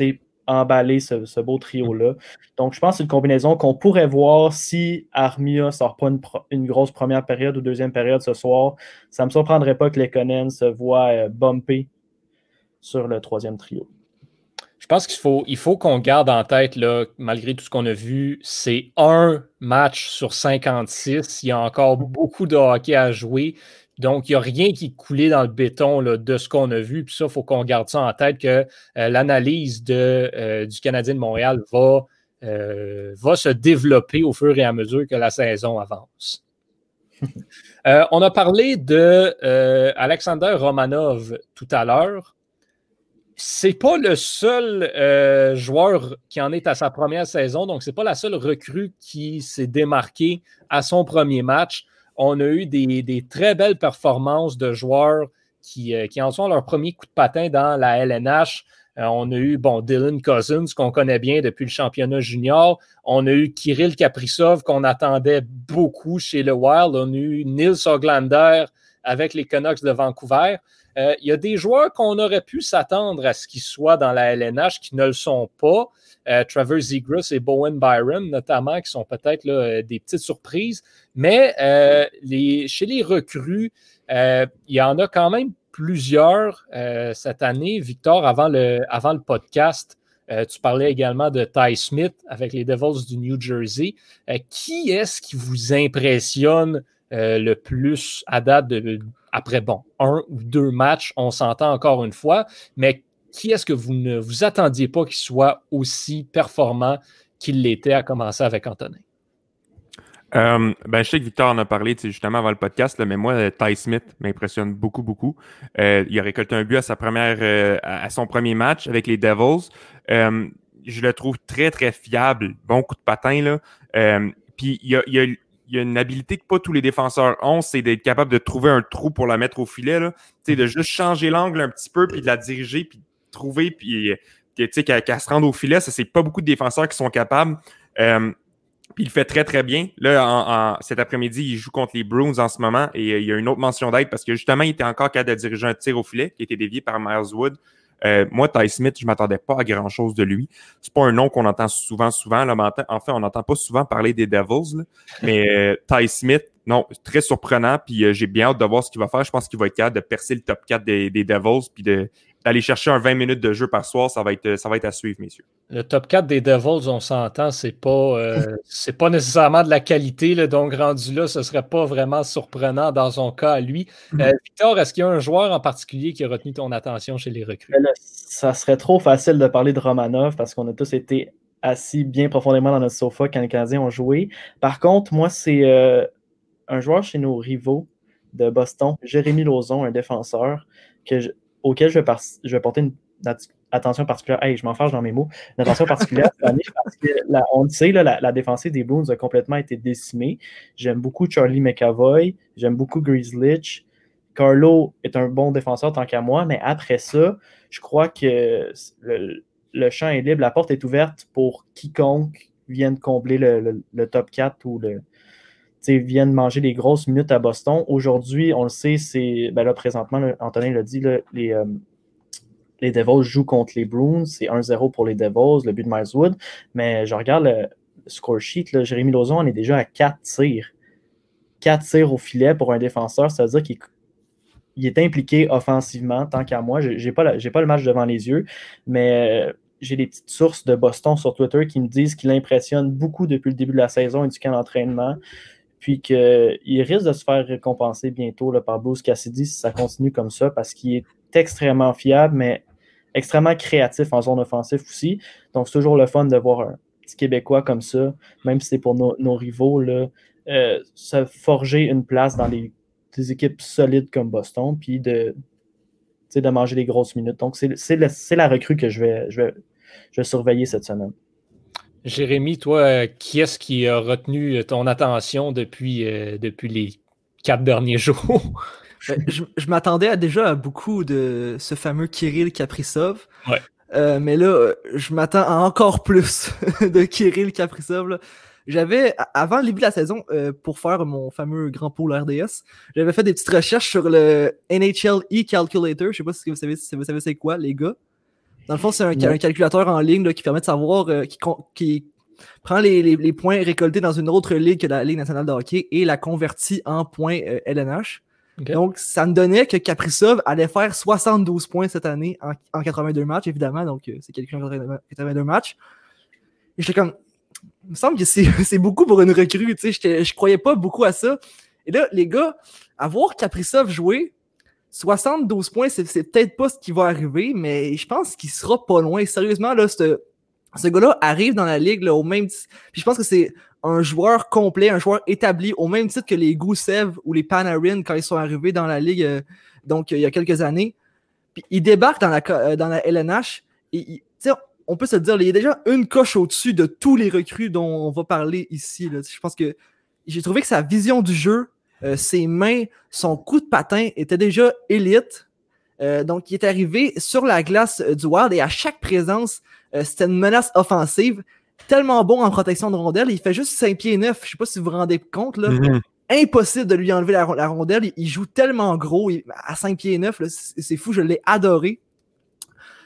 euh, emballer ce, ce beau trio-là. Donc, je pense que c'est une combinaison qu'on pourrait voir si Armia ne sort pas une, grosse première période ou deuxième période ce soir. Ça ne me surprendrait pas que les Conan se voient euh, bumper sur le troisième trio. Je pense qu'il faut, il faut qu'on garde en tête, là, malgré tout ce qu'on a vu, c'est un match sur 56. Il y a encore beaucoup de hockey à jouer. Donc, il n'y a rien qui est coulé dans le béton là, de ce qu'on a vu. Puis ça, il faut qu'on garde ça en tête que euh, l'analyse euh, du Canadien de Montréal va, euh, va se développer au fur et à mesure que la saison avance. On a parlé de Alexander Romanov tout à l'heure c'est pas le seul joueur qui en est à sa première saison, donc c'est pas la seule recrue qui s'est démarquée à son premier match. On a eu des, très belles performances de joueurs qui, euh, en sont leur premier coup de patin dans la LNH. Euh, on a eu bon, Dylan Cousins, qu'on connaît bien depuis le championnat junior. On a eu Kirill Kaprizov, qu'on attendait beaucoup chez le Wild. On a eu Nils Oglander avec les Canucks de Vancouver. Euh, il y a des joueurs qu'on aurait pu s'attendre à ce qu'ils soient dans la LNH qui ne le sont pas. Euh, Trevor et Bowen Byron, notamment, qui sont peut-être euh, des petites surprises. Mais euh, chez les recrues, il y en a quand même plusieurs cette année. Victor, avant le, avant le podcast, tu parlais également de Ty Smith avec les Devils du New Jersey. Qui est-ce qui vous impressionne le plus à date de, après, bon, un ou deux matchs, on s'entend encore une fois, mais qui est-ce que vous ne vous attendiez pas qu'il soit aussi performant qu'il l'était à commencer avec Antonin? Euh, ben, je sais que Victor en a parlé justement avant le podcast, mais moi, Ty Smith m'impressionne beaucoup, beaucoup. Euh, il a récolté un but à sa première, euh, à son premier match avec les Devils. Euh, je le trouve très, très fiable. Bon coup de patin, là. Euh, puis il y a, il y a, il y a une habilité que pas tous les défenseurs ont, c'est d'être capable de trouver un trou pour la mettre au filet, là. De juste changer l'angle un petit peu, puis de la diriger, puis de trouver, puis sais, qu'elle se rende au filet. Ça, c'est pas beaucoup de défenseurs qui sont capables. Euh, puis il fait très, très bien. Là, cet après-midi, il joue contre les Bruins en ce moment et euh, il y a une autre mention d'aide parce que justement, il était encore capable de diriger un tir au filet qui a été dévié par Miles Wood. Euh, moi, Ty Smith, je m'attendais pas à grand-chose de lui. C'est pas un nom qu'on entend souvent, souvent. Là, en fait, on n'entend pas souvent parler des Devils. Mais euh, Ty Smith, non, très surprenant. Puis euh, j'ai bien hâte de voir ce qu'il va faire. Je pense qu'il va être capable de percer le top 4 des, des Devils puis de, d'aller chercher un 20 minutes de jeu par soir, ça va être, ça va être à suivre, messieurs. Le top 4 des Devils, on s'entend, c'est pas, euh, c'est pas nécessairement de la qualité, là, donc rendu là, ce serait pas vraiment surprenant dans son cas à lui. Euh, Victor, est-ce qu'il y a un joueur en particulier qui a retenu ton attention chez les recrues? Là, ça serait trop facile de parler de Romanov parce qu'on a tous été assis bien profondément dans notre sofa quand les Canadiens ont joué. Par contre, moi, c'est euh, un joueur chez nos rivaux de Boston, Jérémy Lauzon, un défenseur, que je, auquel je vais, porter une attention particulière. Hey, je m'en fâche dans mes mots. Une attention particulière cette année parce que on le sait, là, la, la, défensive des Bruins a complètement été décimée. J'aime beaucoup Charlie McAvoy, j'aime beaucoup Grizzlich. Carlo est un bon défenseur tant qu'à moi, mais après ça, je crois que le, champ est libre, la porte est ouverte pour quiconque vienne combler le, le, le top 4 ou le, viennent manger des grosses minutes à Boston. Aujourd'hui, on le sait, c'est ben là, présentement, là, Antonin l'a dit, euh, les Devils jouent contre les Bruins. C'est 1-0 pour les Devils, le but de Miles Wood. Mais je regarde le score sheet, Jérémy Lauzon, on est déjà à 4 tirs. 4 tirs au filet pour un défenseur, c'est-à-dire qu'il il est impliqué offensivement, tant qu'à moi. Je n'ai pas, pas, le match devant les yeux, mais euh, j'ai des petites sources de Boston sur Twitter qui me disent qu'il impressionne beaucoup depuis le début de la saison et du camp d'entraînement. Puis qu'il risque de se faire récompenser bientôt par Bruce Cassidy si ça continue comme ça, parce qu'il est extrêmement fiable, mais extrêmement créatif en zone offensive aussi. Donc, c'est toujours le fun de voir un petit Québécois comme ça, même si c'est pour nos, rivaux, là, euh, se forger une place dans des équipes solides comme Boston, puis de, de manger des grosses minutes. Donc, c'est la recrue que je vais, je, vais, je vais surveiller cette semaine. Jérémy, toi, euh, qui est-ce qui a retenu ton attention depuis, euh, depuis les quatre derniers jours? Ben, je, m'attendais à déjà à beaucoup de ce fameux Kirill Kaprizov. Ouais. Euh, mais là, je m'attends à encore plus de Kirill Kaprizov. J'avais, avant le début de la saison, pour faire mon fameux grand pool RDS, j'avais fait des petites recherches sur le NHL e-Calculator. Je sais pas si vous savez, si vous savez c'est quoi, les gars. Dans le fond, c'est un, calculateur en ligne qui permet de savoir, euh, qui, prend les, points récoltés dans une autre ligue que la Ligue nationale de hockey et la convertit en points LNH. Euh, Donc, ça me donnait que Kaprizov allait faire 72 points cette année en, 82 matchs, évidemment. Donc, euh, c'est calculé en 82 matchs. Et j'étais comme, il me semble que c'est beaucoup pour une recrue. Tu sais, je croyais pas beaucoup à ça. Et là, les gars, à voir Kaprizov jouer, 72 points, c'est peut-être pas ce qui va arriver, mais je pense qu'il sera pas loin. Sérieusement, là, ce, gars-là arrive dans la ligue au même Puis je pense que c'est un joueur complet, un joueur établi au même titre que les Gusev ou les Panarin quand ils sont arrivés dans la ligue euh, donc il y a quelques années. Puis il débarque dans la, euh, dans la LNH et on peut se dire, il y a déjà une coche au-dessus de tous les recrues dont on va parler ici. Je pense que j'ai trouvé que sa vision du jeu euh, ses mains, son coup de patin était déjà élite. Euh, donc, il est arrivé sur la glace euh, du Wild et à chaque présence, c'était une menace offensive. Tellement bon en protection de rondelle, il fait juste 5 pieds 9. Je sais pas si vous vous rendez compte. Là. Mm-hmm. Impossible de lui enlever la, rondelle. Il, joue tellement gros à 5 pieds 9. C'est fou, je l'ai adoré.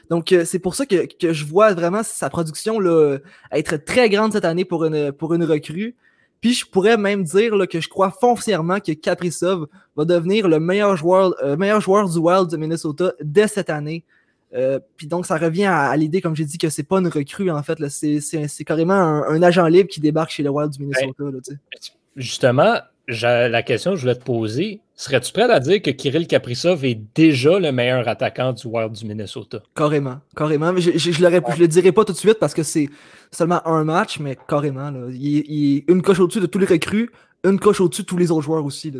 Donc, c'est pour ça que, je vois vraiment sa production là, être très grande cette année pour une, pour une recrue. Puis je pourrais même dire que je crois foncièrement que Kaprizov va devenir le meilleur joueur, euh, meilleur joueur du Wild de Minnesota dès cette année. Euh, puis donc, ça revient à, l'idée, comme j'ai dit, que c'est pas une recrue, en fait. C'est carrément un, agent libre qui débarque chez le Wild du Minnesota. Ben, justement, la question que je voulais te poser, serais-tu prêt à dire que Kirill Kaprizov est déjà le meilleur attaquant du Wild du Minnesota? Carrément, carrément. je, je, je, le dirai pas tout de suite parce que c'est seulement un match, mais carrément. Il, est une coche au-dessus de tous les recrues, une coche au-dessus de tous les autres joueurs aussi.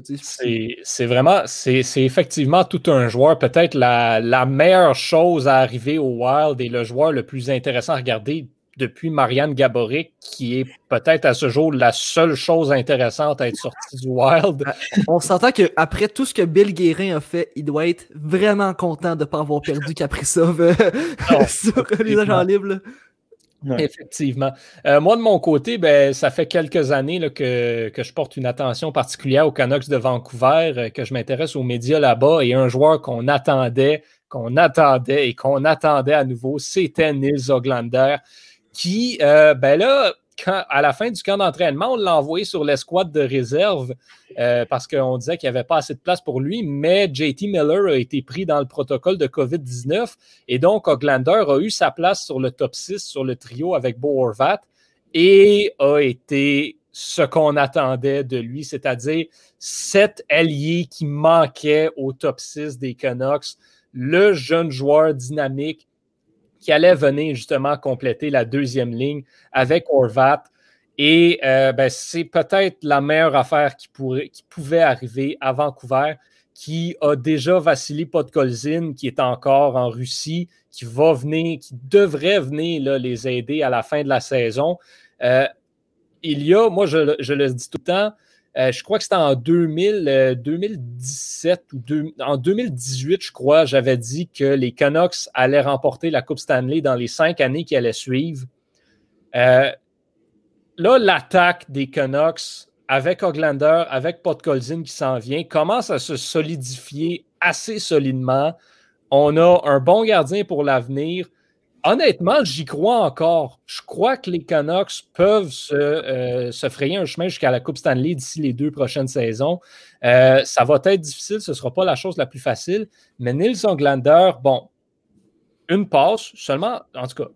C'est vraiment, c'est effectivement tout un joueur. Peut-être la, la meilleure chose à arriver au Wild et le joueur le plus intéressant à regarder depuis Marianne Gaborik, qui est peut-être à ce jour la seule chose intéressante à être sortie du Wild. Ah, on s'entend qu'après tout ce que Bill Guérin a fait, il doit être vraiment content de ne pas avoir perdu Kaprizov euh, sur les agents libres. Effectivement. Euh, moi, de mon côté, ben, ça fait quelques années que, que, je porte une attention particulière aux Canucks de Vancouver, euh, que je m'intéresse aux médias là-bas et un joueur qu'on attendait, qu'on attendait et qu'on attendait à nouveau, c'était Nils Oglander qui, euh, ben là, à la fin du camp d'entraînement, on l'a envoyé sur l'escouade de réserve euh, parce qu'on disait qu'il n'y avait pas assez de place pour lui, mais JT Miller a été pris dans le protocole de COVID-19 et donc Oglander a eu sa place sur le top 6 sur le trio avec Bo Horvat et a été ce qu'on attendait de lui, c'est-à-dire cet allié qui manquait au top 6 des Canucks, le jeune joueur dynamique qui allait venir justement compléter la deuxième ligne avec Orvat. Et euh, ben, c'est peut-être la meilleure affaire qui, pouvait arriver à Vancouver, qui a déjà Vassili Podkolzin, qui est encore en Russie, qui va venir, qui devrait venir là, les aider à la fin de la saison. Euh, il y a, moi je, je, le dis tout le temps, euh, je crois que c'était en 2000, 2017 euh, ou en 2018, je crois, j'avais dit que les Canucks allaient remporter la Coupe Stanley dans les cinq années qui allaient suivre. Euh, là, l'attaque des Canucks avec Oglander, avec Podkolzin qui s'en vient, commence à se solidifier assez solidement. On a un bon gardien pour l'avenir honnêtement, j'y crois encore. Je crois que les Canucks peuvent se, euh, frayer un chemin jusqu'à la Coupe Stanley d'ici les deux prochaines saisons. Euh, ça va être difficile, ce ne sera pas la chose la plus facile. Mais Nils Oglander, bon, une passe, seulement, en tout cas,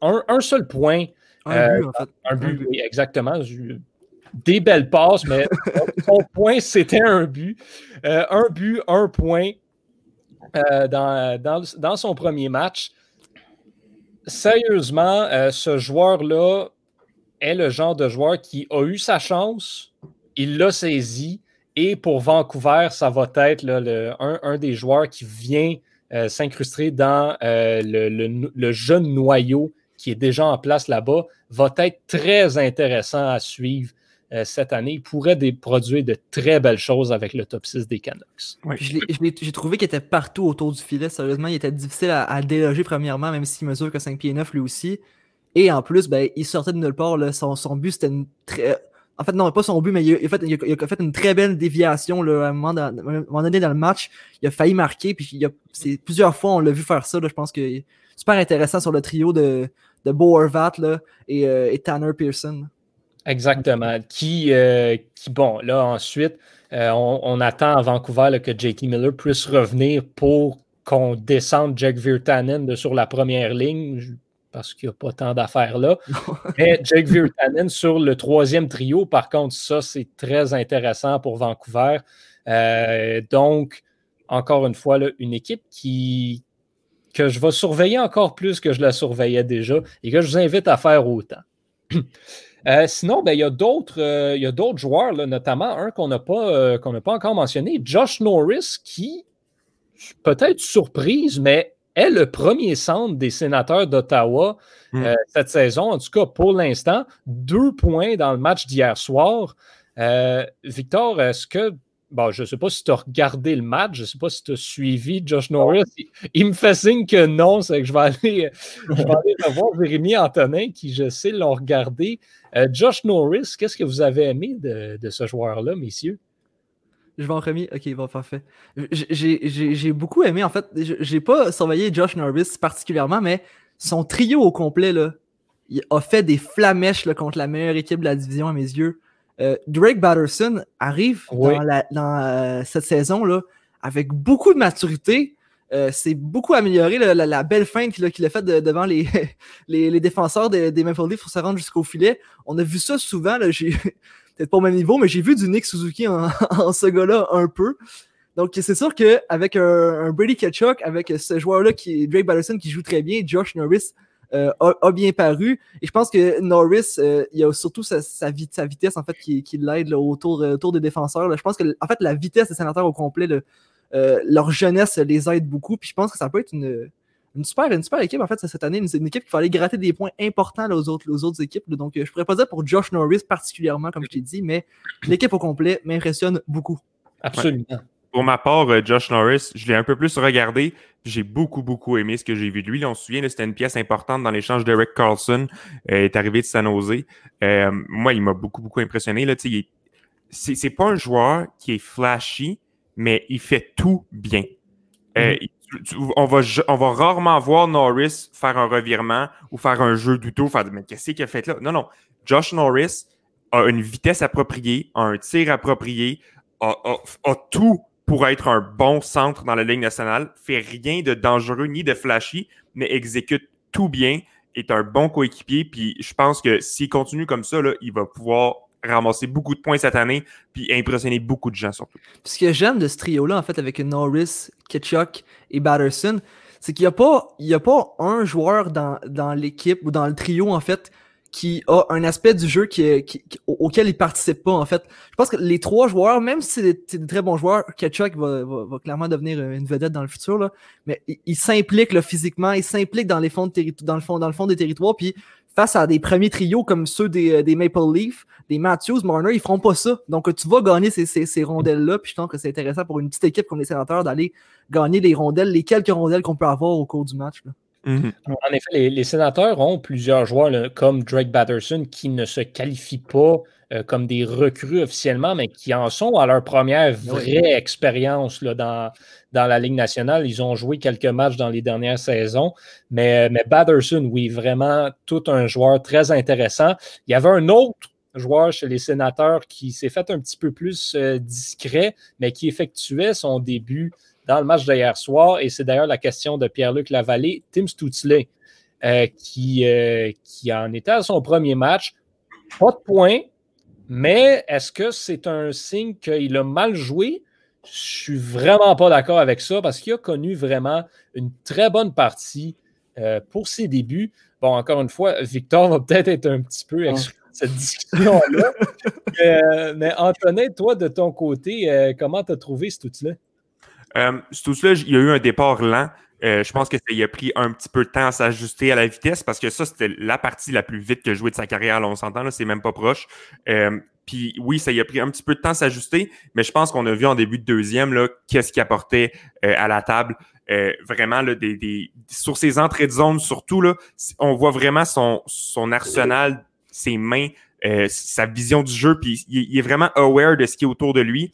un, seul point. Un but, euh, en fait. Un but, exactement. des belles passes, mais son point, c'était un but. Un but, un point dans, dans, dans, son premier match. Sérieusement, euh, ce joueur-là est le genre de joueur qui a eu sa chance, il l'a saisi, et pour Vancouver, ça va être un, des joueurs qui vient euh, s'incruster dans euh, le, jeune noyau qui est déjà en place là-bas, va être très intéressant à suivre euh, cette année. Il pourrait des, produire de très belles choses avec le top 6 des Canucks. Ouais. J'ai trouvé qu'il était partout autour du filet. Sérieusement, il était difficile à, à déloger premièrement, même s'il mesure que 5 pieds 9 lui aussi. Et en plus, ben, il sortait de nulle part. Là. Son, son but, c'était une très. En fait, non, pas son but, mais il a, fait, il a fait une très belle déviation là, à, un moment, dans, à, un moment, donné dans le match. Il a failli marquer, puis il a, plusieurs fois on l'a vu faire ça. Là, je pense que super intéressant sur le trio de, de Bo Horvat là, et, euh, et, Tanner Pearson. Exactement. Qui, euh, qui bon, là, ensuite, euh, on, on, attend à Vancouver là, que JT Miller puisse revenir pour qu'on descende Jack Virtanen de sur la première ligne parce qu'il n'y a pas tant d'affaires là. Mais Jake Virtanen sur le troisième trio, par contre, ça, c'est très intéressant pour Vancouver. Euh, donc, encore une fois, là, une équipe qui, que je vais surveiller encore plus que je la surveillais déjà et que je vous invite à faire autant. Euh, sinon, ben, il y a d'autres euh, joueurs, là, notamment un qu'on n'a pas, euh, pas encore mentionné, Josh Norris, qui, peut-être surprise, mais est le premier centre des sénateurs d'Ottawa mm. euh, cette saison, en tout cas pour l'instant. Deux points dans le match d'hier soir. Euh, Victor, est-ce que. Bon, je ne sais pas si tu as regardé le match, je ne sais pas si tu as suivi Josh Norris. Il, il, me fait signe que non, c'est que je vais aller, je vais aller revoir Jérémy Antonin, qui, je sais, l'ont regardé. Euh, Josh Norris, qu'est-ce que vous avez aimé de, de ce joueur-là, messieurs? Je vais en remis. Ok, parfait. J'ai beaucoup aimé, en fait. J'ai pas surveillé Josh Norris particulièrement, mais son trio au complet, là, il a fait des flamèches là, contre la meilleure équipe de la division à mes yeux. Euh, Drake Batterson arrive oui. dans, la, dans euh, cette saison-là avec beaucoup de maturité. Euh, c'est beaucoup amélioré la, la, la, belle feinte qu'il a, qu a faite de, devant les, les, les, défenseurs des, des Maple Leafs pour se rendre jusqu'au filet. On a vu ça souvent. J'ai peut-être pas au même niveau, mais j'ai vu du Nick Suzuki en, en ce gars-là un peu. Donc, c'est sûr qu'avec un, un, Brady Ketchuk, avec ce joueur-là, qui Drake Batterson, qui joue très bien, Josh Norris euh, a, bien paru. Et je pense que Norris, euh, il y a surtout sa, sa, vitesse, en fait, qui, qui l'aide autour, autour des défenseurs. Je pense que, en fait, la vitesse des sénateurs au complet, euh, leur jeunesse les aide beaucoup. Puis je pense que ça peut être une, une super, une super équipe, en fait, cette année. Une équipe qui aller gratter des points importants aux, autres, aux autres équipes. Là. Donc, je pourrais pas dire pour Josh Norris particulièrement, comme je t'ai dit, mais l'équipe au complet m'impressionne beaucoup. Absolument. Pour ma part, euh, Josh Norris, je l'ai un peu plus regardé. J'ai beaucoup, beaucoup aimé ce que j'ai vu de lui. Là, on se souvient, c'était une pièce importante dans l'échange d'Eric Carlson. Euh, est arrivé de San Jose. Euh, moi, il m'a beaucoup, beaucoup impressionné. Là, il est... c'est, pas un joueur qui est flashy, mais il fait tout bien. Euh, mm. on, va, on va rarement voir Norris faire un revirement ou faire un jeu du tout, faire mais qu'est-ce qu'il a fait là? Non, non. Josh Norris a une vitesse appropriée, a un tir approprié, a, a, a tout pour être un bon centre dans la Ligue nationale, fait rien de dangereux ni de flashy, mais exécute tout bien, est un bon coéquipier, puis je pense que s'il continue comme ça, il va pouvoir ramasser beaucoup de points cette année, puis impressionner beaucoup de gens surtout. Ce que j'aime de ce trio-là, en fait, avec Norris, Ketchuk et Batterson, c'est qu'il n'y a, pas, a un joueur dans l'équipe ou dans le trio, en fait, qui a un aspect du jeu qui, auquel il participe pas en fait. Je pense que les trois joueurs, même si c'est des, très bons joueurs, Ketchuk va, va, va, clairement devenir une vedette dans le futur là, mais il, il s'implique physiquement, il s'implique dans les fonds de dans le fond dans le fond des territoires puis face à des premiers trios comme ceux des, des Maple Leafs, des Matthews, Marner, ils feront pas ça. Donc tu vas gagner ces, ces, ces rondelles là, puis je pense que c'est intéressant pour une petite équipe comme les sénateurs d'aller gagner les rondelles, les quelques rondelles qu'on peut avoir au cours du match. Là. Mmh. En effet, les, les, sénateurs ont plusieurs joueurs là, comme Drake Batterson qui ne se qualifient pas euh, comme des recrues officiellement, mais qui en sont à leur première vraie oui. expérience dans, dans la Ligue nationale. Ils ont joué quelques matchs dans les dernières saisons, mais, mais Batterson, oui, vraiment tout un joueur très intéressant. Il y avait un autre joueur chez les sénateurs qui s'est fait un petit peu plus euh, discret, mais qui effectuait son début dans le match d'hier soir, et c'est d'ailleurs la question de Pierre-Luc Lavallée, Tim Stutzley, euh, qui, euh, qui en était à son premier match. Pas de points, Mais est-ce que c'est un signe qu'il a mal joué? Je suis vraiment pas d'accord avec ça parce qu'il a connu vraiment une très bonne partie euh, pour ses débuts. Bon, encore une fois, Victor va peut-être être un petit peu exclu de cette discussion-là. Euh, mais Antonin, toi, de ton côté, euh, comment tu as trouvé ce outil-là? Euh, cet outil-là, il y a eu un départ lent. je pense que ça a pris un petit peu de temps à s'ajuster à la vitesse parce que ça, c'était la partie la plus vite que joué de sa carrière. Là, on s'entend, là, c'est même pas proche. Puis oui, ça y a pris un petit peu de temps à s'ajuster, mais je pense qu'on a vu en début de deuxième là, qu'est-ce qu'il apportait à la table. Euh, vraiment là, des, des, sur ses entrées de zone, surtout, là, on voit vraiment son, son arsenal, ses mains, euh, sa vision du jeu, puis il, est vraiment aware de ce qui est autour de lui.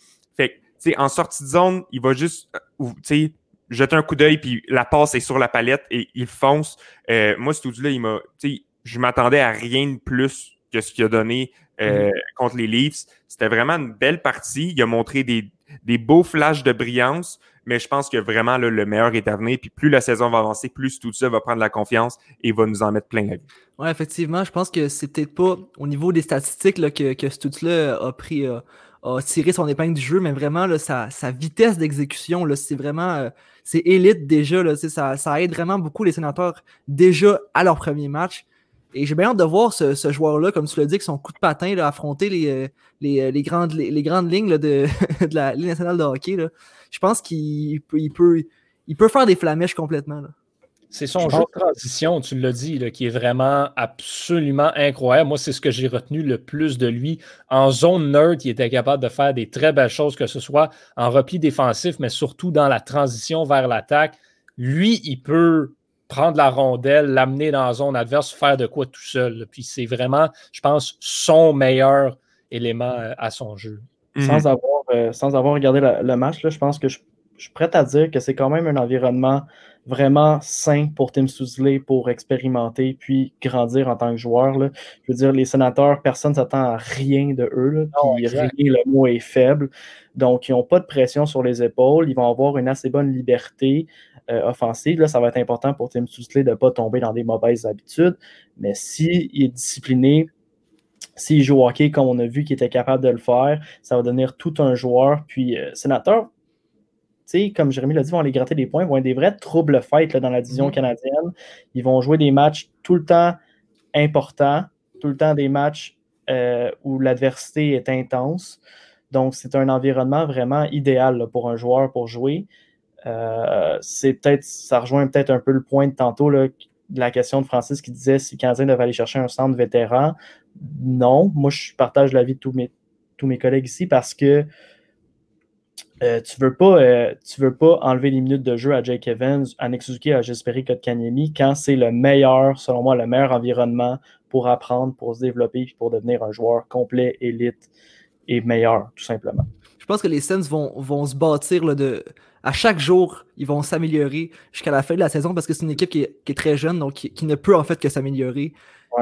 En sortie de zone, il va juste, euh, tu sais, jeter un coup d'œil, puis la passe est sur la palette et il fonce. Euh, moi, ce là il m'a, tu sais, je m'attendais à rien de plus que ce qu'il a donné euh, mm-hmm. contre les Leafs. C'était vraiment une belle partie. Il a montré des, des beaux flashs de brillance mais je pense que vraiment le meilleur est à venir. Puis plus la saison va avancer, plus tout ça va prendre la confiance et va nous en mettre plein la vie. Oui, effectivement, je pense que c'est peut-être pas au niveau des statistiques là, que, que ce là a pris. Euh, a tiré son épingle du jeu, mais vraiment là, sa, sa vitesse d'exécution, c'est vraiment euh, c'est élite déjà. Là, ça, ça aide vraiment beaucoup les sénateurs déjà à leur premier match. Et j'ai bien hâte de voir ce, joueur-là, comme tu l'as dit, avec son coup de patin, là, affronter les, euh, les, les, grandes, les, grandes lignes là, de, de, la Ligue nationale de hockey. Là je pense qu'il peut, il peut, il peut faire des flamèches complètement. C'est son jeu de transition, tu l'as dit, qui est vraiment absolument incroyable. Moi, c'est ce que j'ai retenu le plus de lui. En zone nerd, il était capable de faire des très belles choses, que ce soit en repli défensif, mais surtout dans la transition vers l'attaque. Lui, il peut prendre la rondelle, l'amener dans la zone adverse, faire de quoi tout seul. Puis c'est vraiment, je pense, son meilleur élément euh, à son jeu. Sans, mhm. avoir, euh, sans avoir regardé le match, là, je pense que je, suis prêt à dire que c'est quand même un environnement vraiment sain pour Tim Sousley pour expérimenter puis grandir en tant que joueur. Là. Je veux dire, les sénateurs, personne ne s'attend à rien de eux. Là, puis rien, le mot est faible. Donc, ils n'ont pas de pression sur les épaules. Ils vont avoir une assez bonne liberté euh, offensive. Là, ça va être important pour Tim Sousley de ne pas tomber dans des mauvaises habitudes. Mais s'il est discipliné, s'il joue au hockey comme on a vu qu'il était capable de le faire, ça va devenir tout un joueur. Puis, euh, sénateur, comme Jérémy l'a dit, vont aller gratter des points, vont être des vrais troubles fight dans la division mm-hmm. canadienne. Ils vont jouer des matchs tout le temps importants, tout le temps des matchs euh, où l'adversité est intense. Donc, c'est un environnement vraiment idéal pour un joueur pour jouer. Euh, c'est peut-être, ça rejoint peut-être un peu le point de tantôt là, de la question de Francis qui disait si le Canadien devait aller chercher un centre vétéran. Non, moi je partage l'avis de tous mes, tous mes collègues ici parce que euh, tu ne veux, pas, euh, veux pas enlever les minutes de jeu à Jake Evans, à Nick Suzuki, à Jesperi Kotkaniemi quand c'est le meilleur, selon moi, le meilleur environnement pour apprendre, pour se développer et pour devenir un joueur complet, élite et meilleur, tout simplement. Je pense que les Sens vont, vont se bâtir de, à chaque jour, ils vont s'améliorer jusqu'à la fin de la saison parce que c'est une équipe qui est, très jeune, donc qui, ne peut en fait que s'améliorer.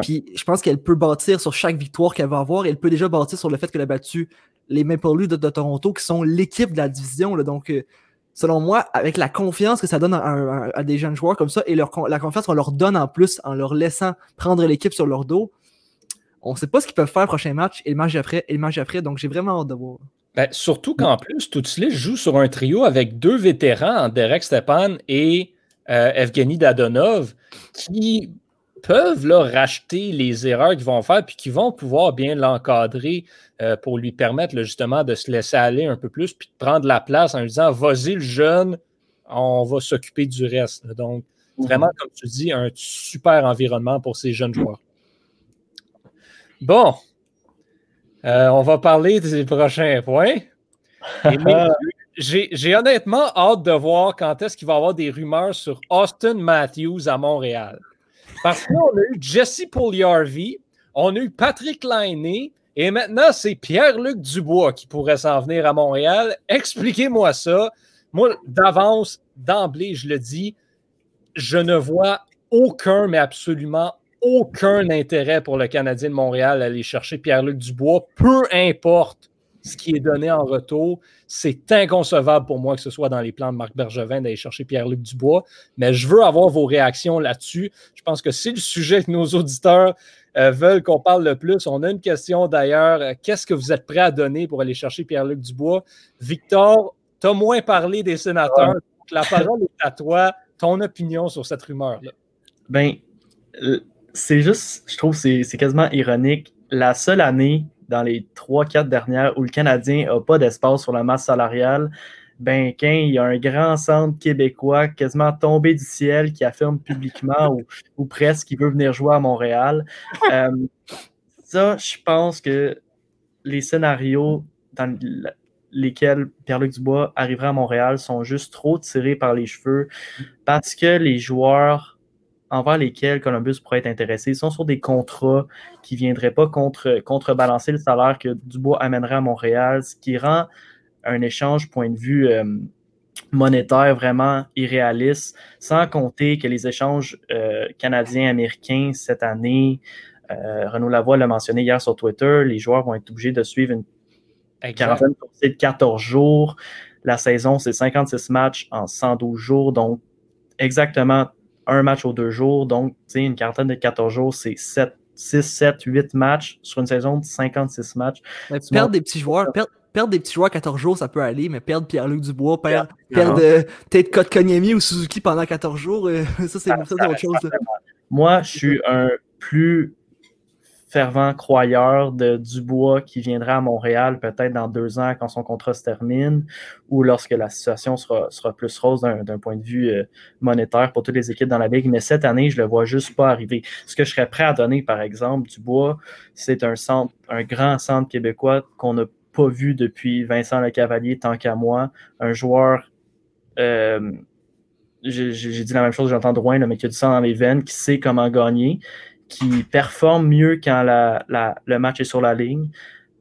Puis je pense qu'elle peut bâtir sur chaque victoire qu'elle va avoir. Et elle peut déjà bâtir sur le fait qu'elle a battu les Maple Leafs de, Toronto, qui sont l'équipe de la division. Donc, euh, selon moi, avec la confiance que ça donne à, des jeunes joueurs comme ça et la confiance qu'on leur donne en plus en leur laissant prendre l'équipe sur leur dos, on ne sait pas ce qu'ils peuvent faire le prochain match et le match après et le match après. Donc, j'ai vraiment hâte de voir. Ben, surtout qu'en plus, Toutslis joue sur un trio avec deux vétérans, Derek Stepan et euh, Evgeny Dadonov, qui peuvent là, racheter les erreurs qu'ils vont faire puis qui vont pouvoir bien l'encadrer euh, pour lui permettre justement de se laisser aller un peu plus puis de prendre la place en lui disant Vas-y, le jeune, on va s'occuper du reste. Donc, mhm. vraiment, comme tu dis, un super environnement pour ces jeunes joueurs. Bon, euh, on va parler des prochains points. J'ai honnêtement hâte de voir quand est-ce qu'il va y avoir des rumeurs sur Austin Matthews à Montréal. Parce qu'on a eu Jesse Pugliarvi, on a eu Patrick Lainé, et maintenant c'est Pierre-Luc Dubois qui pourrait s'en venir à Montréal. Expliquez-moi ça. Moi, d'avance, d'emblée, je le dis, je ne vois aucun, mais absolument aucun intérêt pour le Canadien de Montréal d'aller chercher Pierre-Luc Dubois, peu importe ce qui est donné en retour. C'est inconcevable pour moi que ce soit dans les plans de Marc Bergevin d'aller chercher Pierre-Luc Dubois, mais je veux avoir vos réactions là-dessus. Je pense que c'est le sujet que nos auditeurs euh, veulent qu'on parle le plus. On a une question d'ailleurs. Qu'est-ce que vous êtes prêt à donner pour aller chercher Pierre-Luc Dubois? Victor, tu as moins parlé des sénateurs. la parole est à toi. Ton opinion sur cette rumeur-là. Ben, c'est juste, je trouve, c'est quasiment ironique. La seule année dans les 3-4 dernières où le Canadien n'a pas d'espace sur la masse salariale, ben, quand il y a un grand centre québécois quasiment tombé du ciel qui affirme publiquement ou, presque qu'il veut venir jouer à Montréal. Euh, ça, je pense que les scénarios dans lesquels Pierre-Luc Dubois arrivera à Montréal sont juste trop tirés par les cheveux parce que les joueurs envers lesquels Columbus pourrait être intéressé sont sur des contrats qui ne viendraient pas contre, contrebalancer le salaire que Dubois amènerait à Montréal, ce qui rend un échange point de vue euh, monétaire vraiment irréaliste, sans compter que les échanges euh, canadiens-américains cette année, euh, Renaud Lavoie l'a mentionné hier sur Twitter, les joueurs vont être obligés de suivre une quarantaine de 14 jours. La saison, c'est 56 matchs en 112 jours, donc exactement un match aux deux jours. Donc, une quarantaine de 14 jours, c'est 7, 6, 7, 8 matchs sur une saison de 56 matchs. perdre des petits joueurs, perdre, des petits joueurs 14 jours, ça peut aller, mais perdre Pierre-Luc Dubois, perdre, perdre euh, peut-être Kotkaniemi ou Suzuki pendant 14 jours, euh, ça, c'est autre chose. Moi, je suis un plus fervent croyeur de Dubois qui viendra à Montréal peut-être dans deux ans quand son contrat se termine ou lorsque la situation sera, plus rose d'un point de vue euh, monétaire pour toutes les équipes dans la Ligue. Mais cette année, je ne le vois juste pas arriver. Ce que je serais prêt à donner, par exemple, Dubois, c'est un centre, un grand centre québécois qu'on n'a pas vu depuis Vincent Le Cavalier, tant qu'à moi. Un joueur. Euh, j'ai dit la même chose, j'entends Drouin, mais qui a du sang dans les veines, qui sait comment gagner qui performe mieux quand le match est sur la ligne.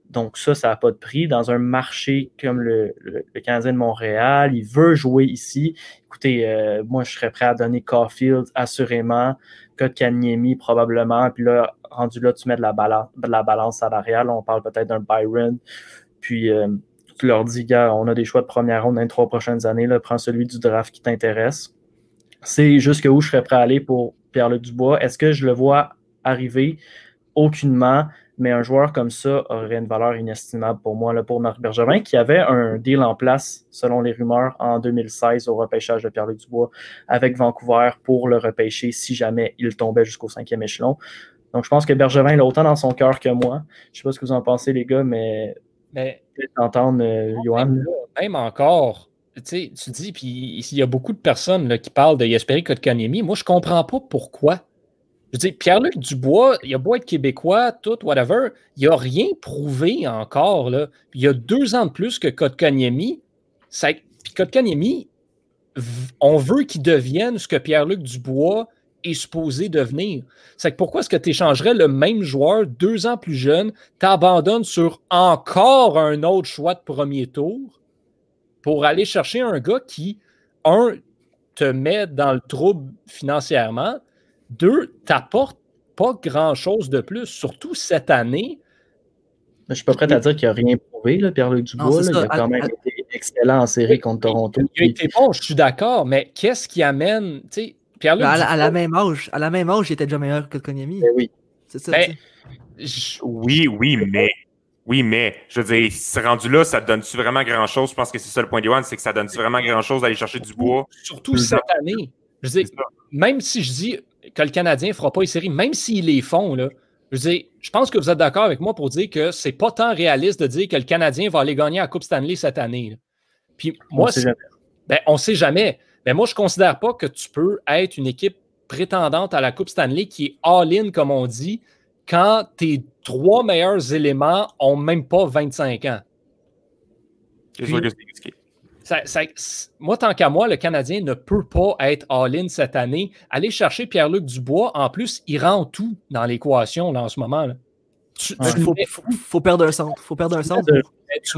Donc ça, ça n'a pas de prix. Dans un marché comme le, le, Canadien de Montréal, il veut jouer ici. Écoutez, euh, moi, je serais prêt à donner Caulfield, assurément, Kotkaniemi, probablement. Puis là, rendu là, tu mets de la, balance, la balance salariale. On parle peut-être d'un Byron. Puis euh, tu leur dis, gars, on a des choix de première ronde dans les trois prochaines années. Prends celui du draft qui t'intéresse. C'est jusqu'où je serais prêt à aller pour Pierre-Luc Dubois. Est-ce que je le vois arriver aucunement, mais un joueur comme ça aurait une valeur inestimable pour moi, là, pour Marc Bergevin, qui avait un deal en place, selon les rumeurs, en 2016 au repêchage de Pierre-Luc Dubois avec Vancouver pour le repêcher si jamais il tombait jusqu'au cinquième échelon. Donc, je pense que Bergevin l'a autant dans son cœur que moi. Je ne sais pas ce que vous en pensez, les gars, mais, mais d'entendre euh, Johan. Même encore, tu sais, tu dis, puis il y a beaucoup de personnes qui parlent de Yesperi Kotkaniemi. Moi, je ne comprends pas pourquoi. Je dis, Pierre-Luc Dubois, il a beau être québécois, tout, whatever, il n'a rien prouvé encore. Il y a deux ans de plus que Kotkaniemi. Puis Kotkaniemi, on veut qu'il devienne ce que Pierre-Luc Dubois est supposé devenir. C'est pourquoi est-ce que tu échangerais le même joueur deux ans plus jeune, t'abandonnes sur encore un autre choix de premier tour pour aller chercher un gars qui, un, te met dans le trouble financièrement, deux, t'apportes pas grand-chose de plus, surtout cette année. Je suis pas prêt à dire qu'il n'a rien prouvé, Pierre-Luc Dubois. il a quand même été excellent en série contre Toronto. Il a été bon, je suis d'accord, mais qu'est-ce qui amène. Pierre-Luc à, à, la même âge, à la même âge, il était déjà meilleur que Konyemi. Ben oui. C'est ça. Ben, oui, oui, mais. Oui, mais je veux dire, c'est rendu là, ça donne-tu vraiment grand-chose? Je pense que c'est ça le point One, c'est que ça donne-tu vraiment grand-chose d'aller chercher du bois? Surtout cette année. Je veux dire, même si je dis que le Canadien ne fera pas les séries, même s'ils les font, là, je, je pense que vous êtes d'accord avec moi pour dire que c'est pas tant réaliste de dire que le Canadien va aller gagner la Coupe Stanley cette année. Puis moi, on sait jamais. Ben, on sait jamais. Mais moi, je ne considère pas que tu peux être une équipe prétendante à la Coupe Stanley qui est all-in, comme on dit, quand tes trois meilleurs éléments ont même pas 25 ans. Moi, tant qu'à moi, le Canadien ne peut pas être all-in cette année. Aller chercher Pierre-Luc Dubois, en plus, il rend tout dans l'équation en ce moment. Il faut, perdre un centre. faut perdre un centre. Tu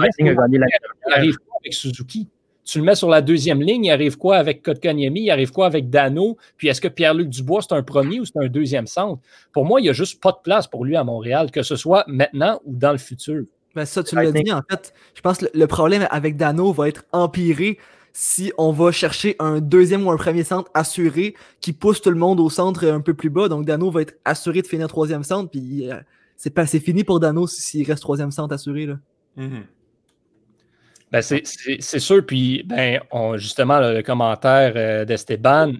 arrive quoi avec Suzuki? Tu le mets sur la deuxième ligne, il arrive quoi avec Kotkaniemi, il arrive quoi avec Dano, puis est-ce que Pierre-Luc Dubois, c'est un premier ou c'est un deuxième centre? Pour moi, il n'y a juste pas de place pour lui à Montréal, que ce soit maintenant ou dans le futur. Ben ça, tu l'as dit, en fait. Je pense que le problème avec Dano va être empiré si on va chercher un deuxième ou un premier centre assuré qui pousse tout le monde au centre un peu plus bas. Donc Dano va être assuré de finir troisième centre, puis euh, c'est pas c'est fini pour Dano s'il reste troisième centre assuré. Là. Mhm. Ben, c'est- sûr. Puis, ben, on- justement, le, le commentaire euh, d'Esteban,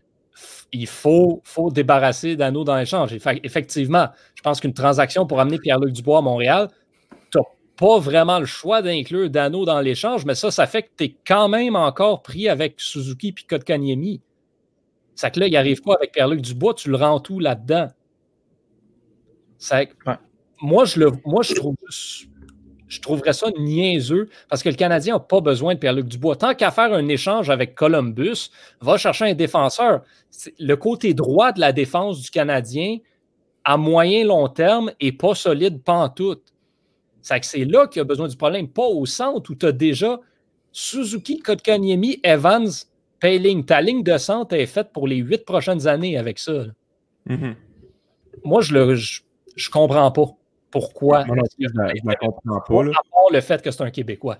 il faut, faut débarrasser Dano dans l'échange. Effe- Effectivement, je pense qu'une transaction pour amener Pierre-Luc Dubois à Montréal, pas vraiment le choix d'inclure Dano dans l'échange, mais ça, ça fait que tu es quand même encore pris avec Suzuki puis Kotkaniemi. C'est que là, il arrive quoi avec Pierre-Luc Dubois? Tu le rends tout là-dedans. Ouais. moi, je le, moi, je trouve je trouverais ça niaiseux parce que le Canadien n'a pas besoin de Pierre-Luc Dubois. Tant qu'à faire un échange avec Columbus, va chercher un défenseur. Le côté droit de la défense du Canadien, à moyen long terme, n'est pas solide pantoute. C'est que c'est là qu'il y a besoin du problème, pas au centre où tu as déjà Suzuki, Kotkaniemi, Evans, Payling. Ta ligne de centre est faite pour les huit prochaines années avec ça. Mhm. Moi, je ne je, je comprends pas pourquoi. Non plus, je la comprends pas. là. À part le fait que c'est un Québécois.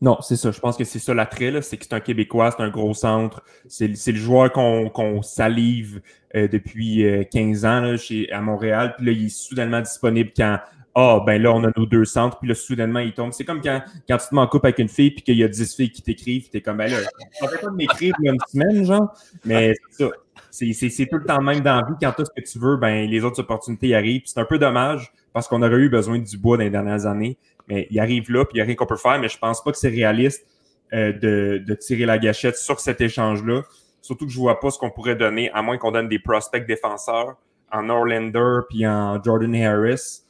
Non, c'est ça. Je pense que c'est ça l'attrait, c'est que c'est un Québécois, c'est un gros centre. C'est le joueur qu'on salive euh, depuis euh, 15 ans là, chez, à Montréal. Puis là, il est soudainement disponible quand Ah, ben là, on a nos deux centres, puis là, soudainement, il tombe. C'est comme quand, quand tu te mets en couple avec une fille, puis qu'il y a 10 filles qui t'écrivent, t'es comme, ben là, on peut pas de m'écrire une semaine, genre. Mais c'est ça. C'est- tout le temps même dans la vie. Quand tu as ce que tu veux, ben les autres opportunités arrivent. C'est un peu dommage parce qu'on aurait eu besoin du bois dans les dernières années. Mais il arrive là, puis il n'y a rien qu'on peut faire. Mais je pense pas que c'est réaliste euh, de, de tirer la gâchette sur cet échange-là. Surtout que je vois pas ce qu'on pourrait donner, à moins qu'on donne des prospects défenseurs en Norlander puis en Jordan Harris.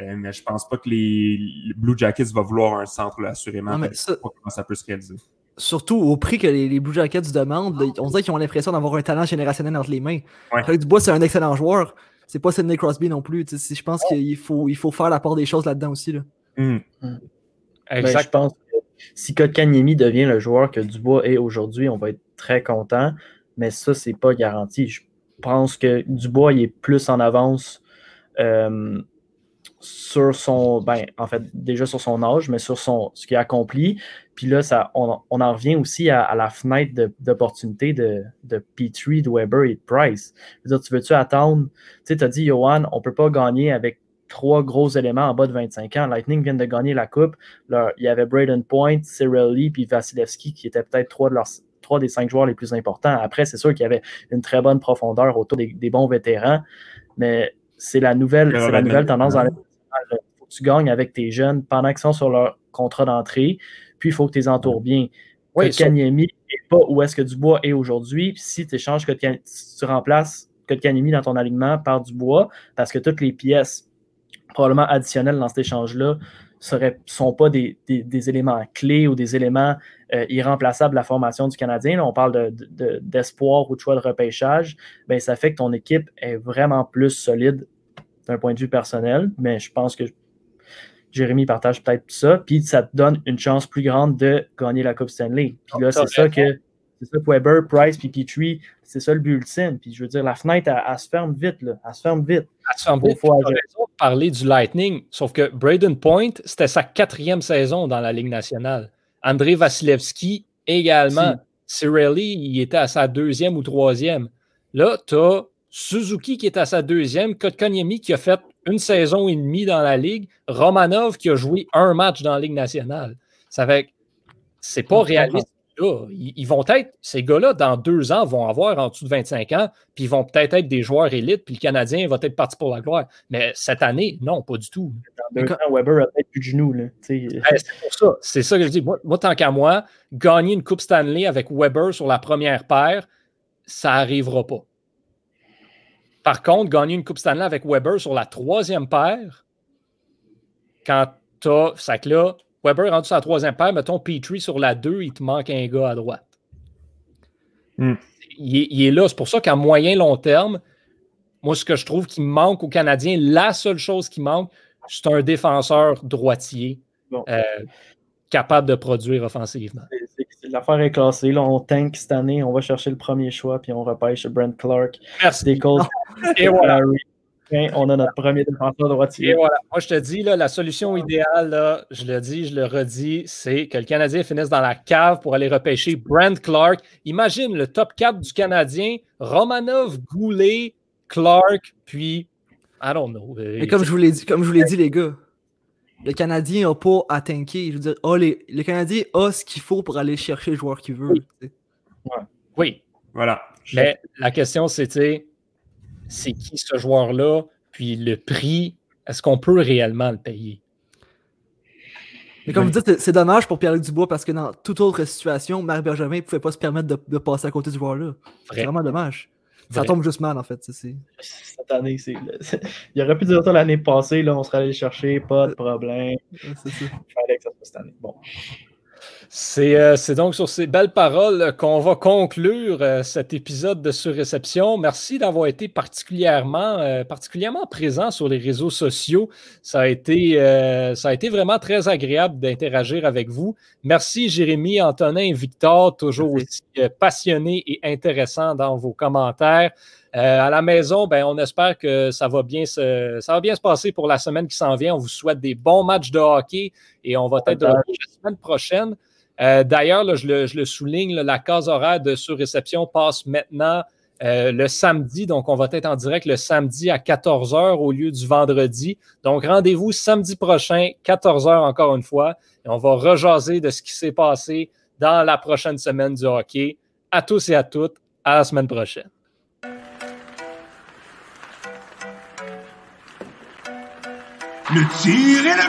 Euh, mais je pense pas que les, les Blue Jackets va vouloir un centre là, assurément. Non, mais ça- je sais pas comment ça peut se réaliser. Surtout au prix que les, les Blue Jackets demandent, là, on dirait qu'ils ont l'impression d'avoir un talent générationnel entre les mains. Ouais. Pierre Dubois, c'est un excellent joueur. C'est pas Sidney Crosby non plus. tu sais, Je pense qu'il faut, il faut faire la part des choses là-dedans aussi. Là. Ben, Exact. je pense que si Kotkaniemi devient le joueur que Dubois est aujourd'hui, on va être très content, mais ça, c'est pas garanti. Je pense que Dubois il est plus en avance euh, sur son, ben, en fait, déjà sur son âge, mais sur son, ce qu'il a accompli. Puis là, ça, on, on en revient aussi à, à la fenêtre d'opportunité de, de Petrie, de Weber et de Price. Je veux dire, tu veux-tu attendre? Tu sais, tu as dit, Johan, on peut pas gagner avec trois gros éléments en bas de 25 ans. Lightning vient de gagner la Coupe. Leur- il y avait Braden Point, Cyril Lee puis Vasilevski qui étaient peut-être trois, de leurs, trois des cinq joueurs les plus importants. Après, c'est sûr qu'il y avait une très bonne profondeur autour des, des bons vétérans, mais c'est la nouvelle, c'est la nouvelle tendance dans il faut que tu gagnes avec tes jeunes pendant qu'ils sont sur leur contrat d'entrée, puis il faut que tu les entoures bien. Oui, Kotkaniemi n'est pas où est-ce que Dubois est aujourd'hui. Si tu échanges si tu remplaces Kotkaniemi dans ton alignement par Dubois, parce que toutes les pièces probablement additionnelles dans cet échange-là ne sont pas des, des- des éléments clés ou des éléments euh, irremplaçables de la formation du Canadien. Là, on parle de- de- de- d'espoir ou de choix de repêchage. Ben, ça fait que ton équipe est vraiment plus solide d'un point de vue personnel, mais je pense que Jérémy partage peut-être ça, puis ça te donne une chance plus grande de gagner la Coupe Stanley. Puis là, T'as c'est ça que c'est ça que Weber, Price, puis Petrie, c'est ça le but ultime. Puis je veux dire, la fenêtre, elle, elle se ferme vite, là. Elle se ferme vite. Faut t'as agir. raison de parler du Lightning, sauf que Braden Point, c'était sa quatrième saison dans la Ligue nationale. André Vasilevski également. Cirelli, il était à sa deuxième ou troisième. Là, tu as Suzuki qui est à sa deuxième, Kotkaniemi qui a fait une saison et demie dans la Ligue, Romanov qui a joué un match dans la Ligue nationale. Ça fait que c'est pas réaliste. Là. Ils, ils vont être, ces gars-là, dans deux ans, vont avoir en dessous de 25 ans, puis ils vont peut-être être des joueurs élites, puis le Canadien va être parti pour la gloire. Mais cette année, non, pas du tout. Dans deux ans, Weber a peut-être plus de genoux. Ben, c'est pour ça. C'est ça que je dis. Moi, moi, tant qu'à moi, gagner une Coupe Stanley avec Weber sur la première paire, ça n'arrivera pas. Par contre, gagner une Coupe Stanley avec Weber sur la troisième paire, quand tu as. Ça que là, Weber rendu sur la troisième paire, mettons Petrie sur la 2, il te manque un gars à droite. Hmm. Il, est, il est là. C'est pour ça qu'à moyen long terme, moi, ce que je trouve qui manque aux Canadiens, la seule chose qui manque, c'est un défenseur droitier euh, capable de produire offensivement. L'affaire est classée. Là, on tank cette année, on va chercher le premier choix, puis on repêche Brent Clark. Merci. Des Colts. Et voilà. On a notre premier défenseur droitier. Et voilà. Moi, je te dis, là, la solution idéale, là, je le dis, je le redis, c'est que le Canadien finisse dans la cave pour aller repêcher Brent Clark. Imagine le top 4 du Canadien, Romanov, Goulet, Clark, puis I don't know. Mais comme je vous l'ai dit, comme je vous l'ai dit, les gars, le Canadien n'a pas à tanker. Je veux dire, oh, les, le Canadien a ce qu'il faut pour aller chercher le joueur qu'il veut. Oui. Voilà. Mais la question, c'était c'est qui ce joueur-là? Puis le prix, est-ce qu'on peut réellement le payer? Mais comme vous dites, c'est dommage pour Pierre-Luc Dubois parce que dans toute autre situation, Marc Bergevin ne pouvait pas se permettre de, passer à côté du joueur-là. C'est vraiment dommage. Ça tombe juste mal, en fait. Cette année, c'est. Il aurait pu dire ça l'année passée, là, on serait allé le chercher, pas de problème. C'est ça. Il fallait que ça soit cette année. Bon. Euh, c'est donc sur ces belles paroles qu'on va conclure euh, cet épisode de Surréception. Merci d'avoir été particulièrement, euh, particulièrement présent sur les réseaux sociaux. Ça a été, ça a été vraiment très agréable d'interagir avec vous. Merci Jérémy, Antonin et Victor, toujours aussi passionnés et intéressants dans vos commentaires. à la maison, ben, on espère que ça va, bien se, ça va bien se passer pour la semaine qui s'en vient. On vous souhaite des bons matchs de hockey et on va être de la semaine prochaine. Euh, d'ailleurs, je, le, souligne, la case horaire de surréception passe maintenant euh, le samedi. Donc, on va être en direct le samedi à 14h au lieu du vendredi. Donc, rendez-vous samedi prochain, 14h encore une fois. Et on va rejaser de ce qui s'est passé dans la prochaine semaine du hockey. À tous et à toutes, à la semaine prochaine. Le tir est la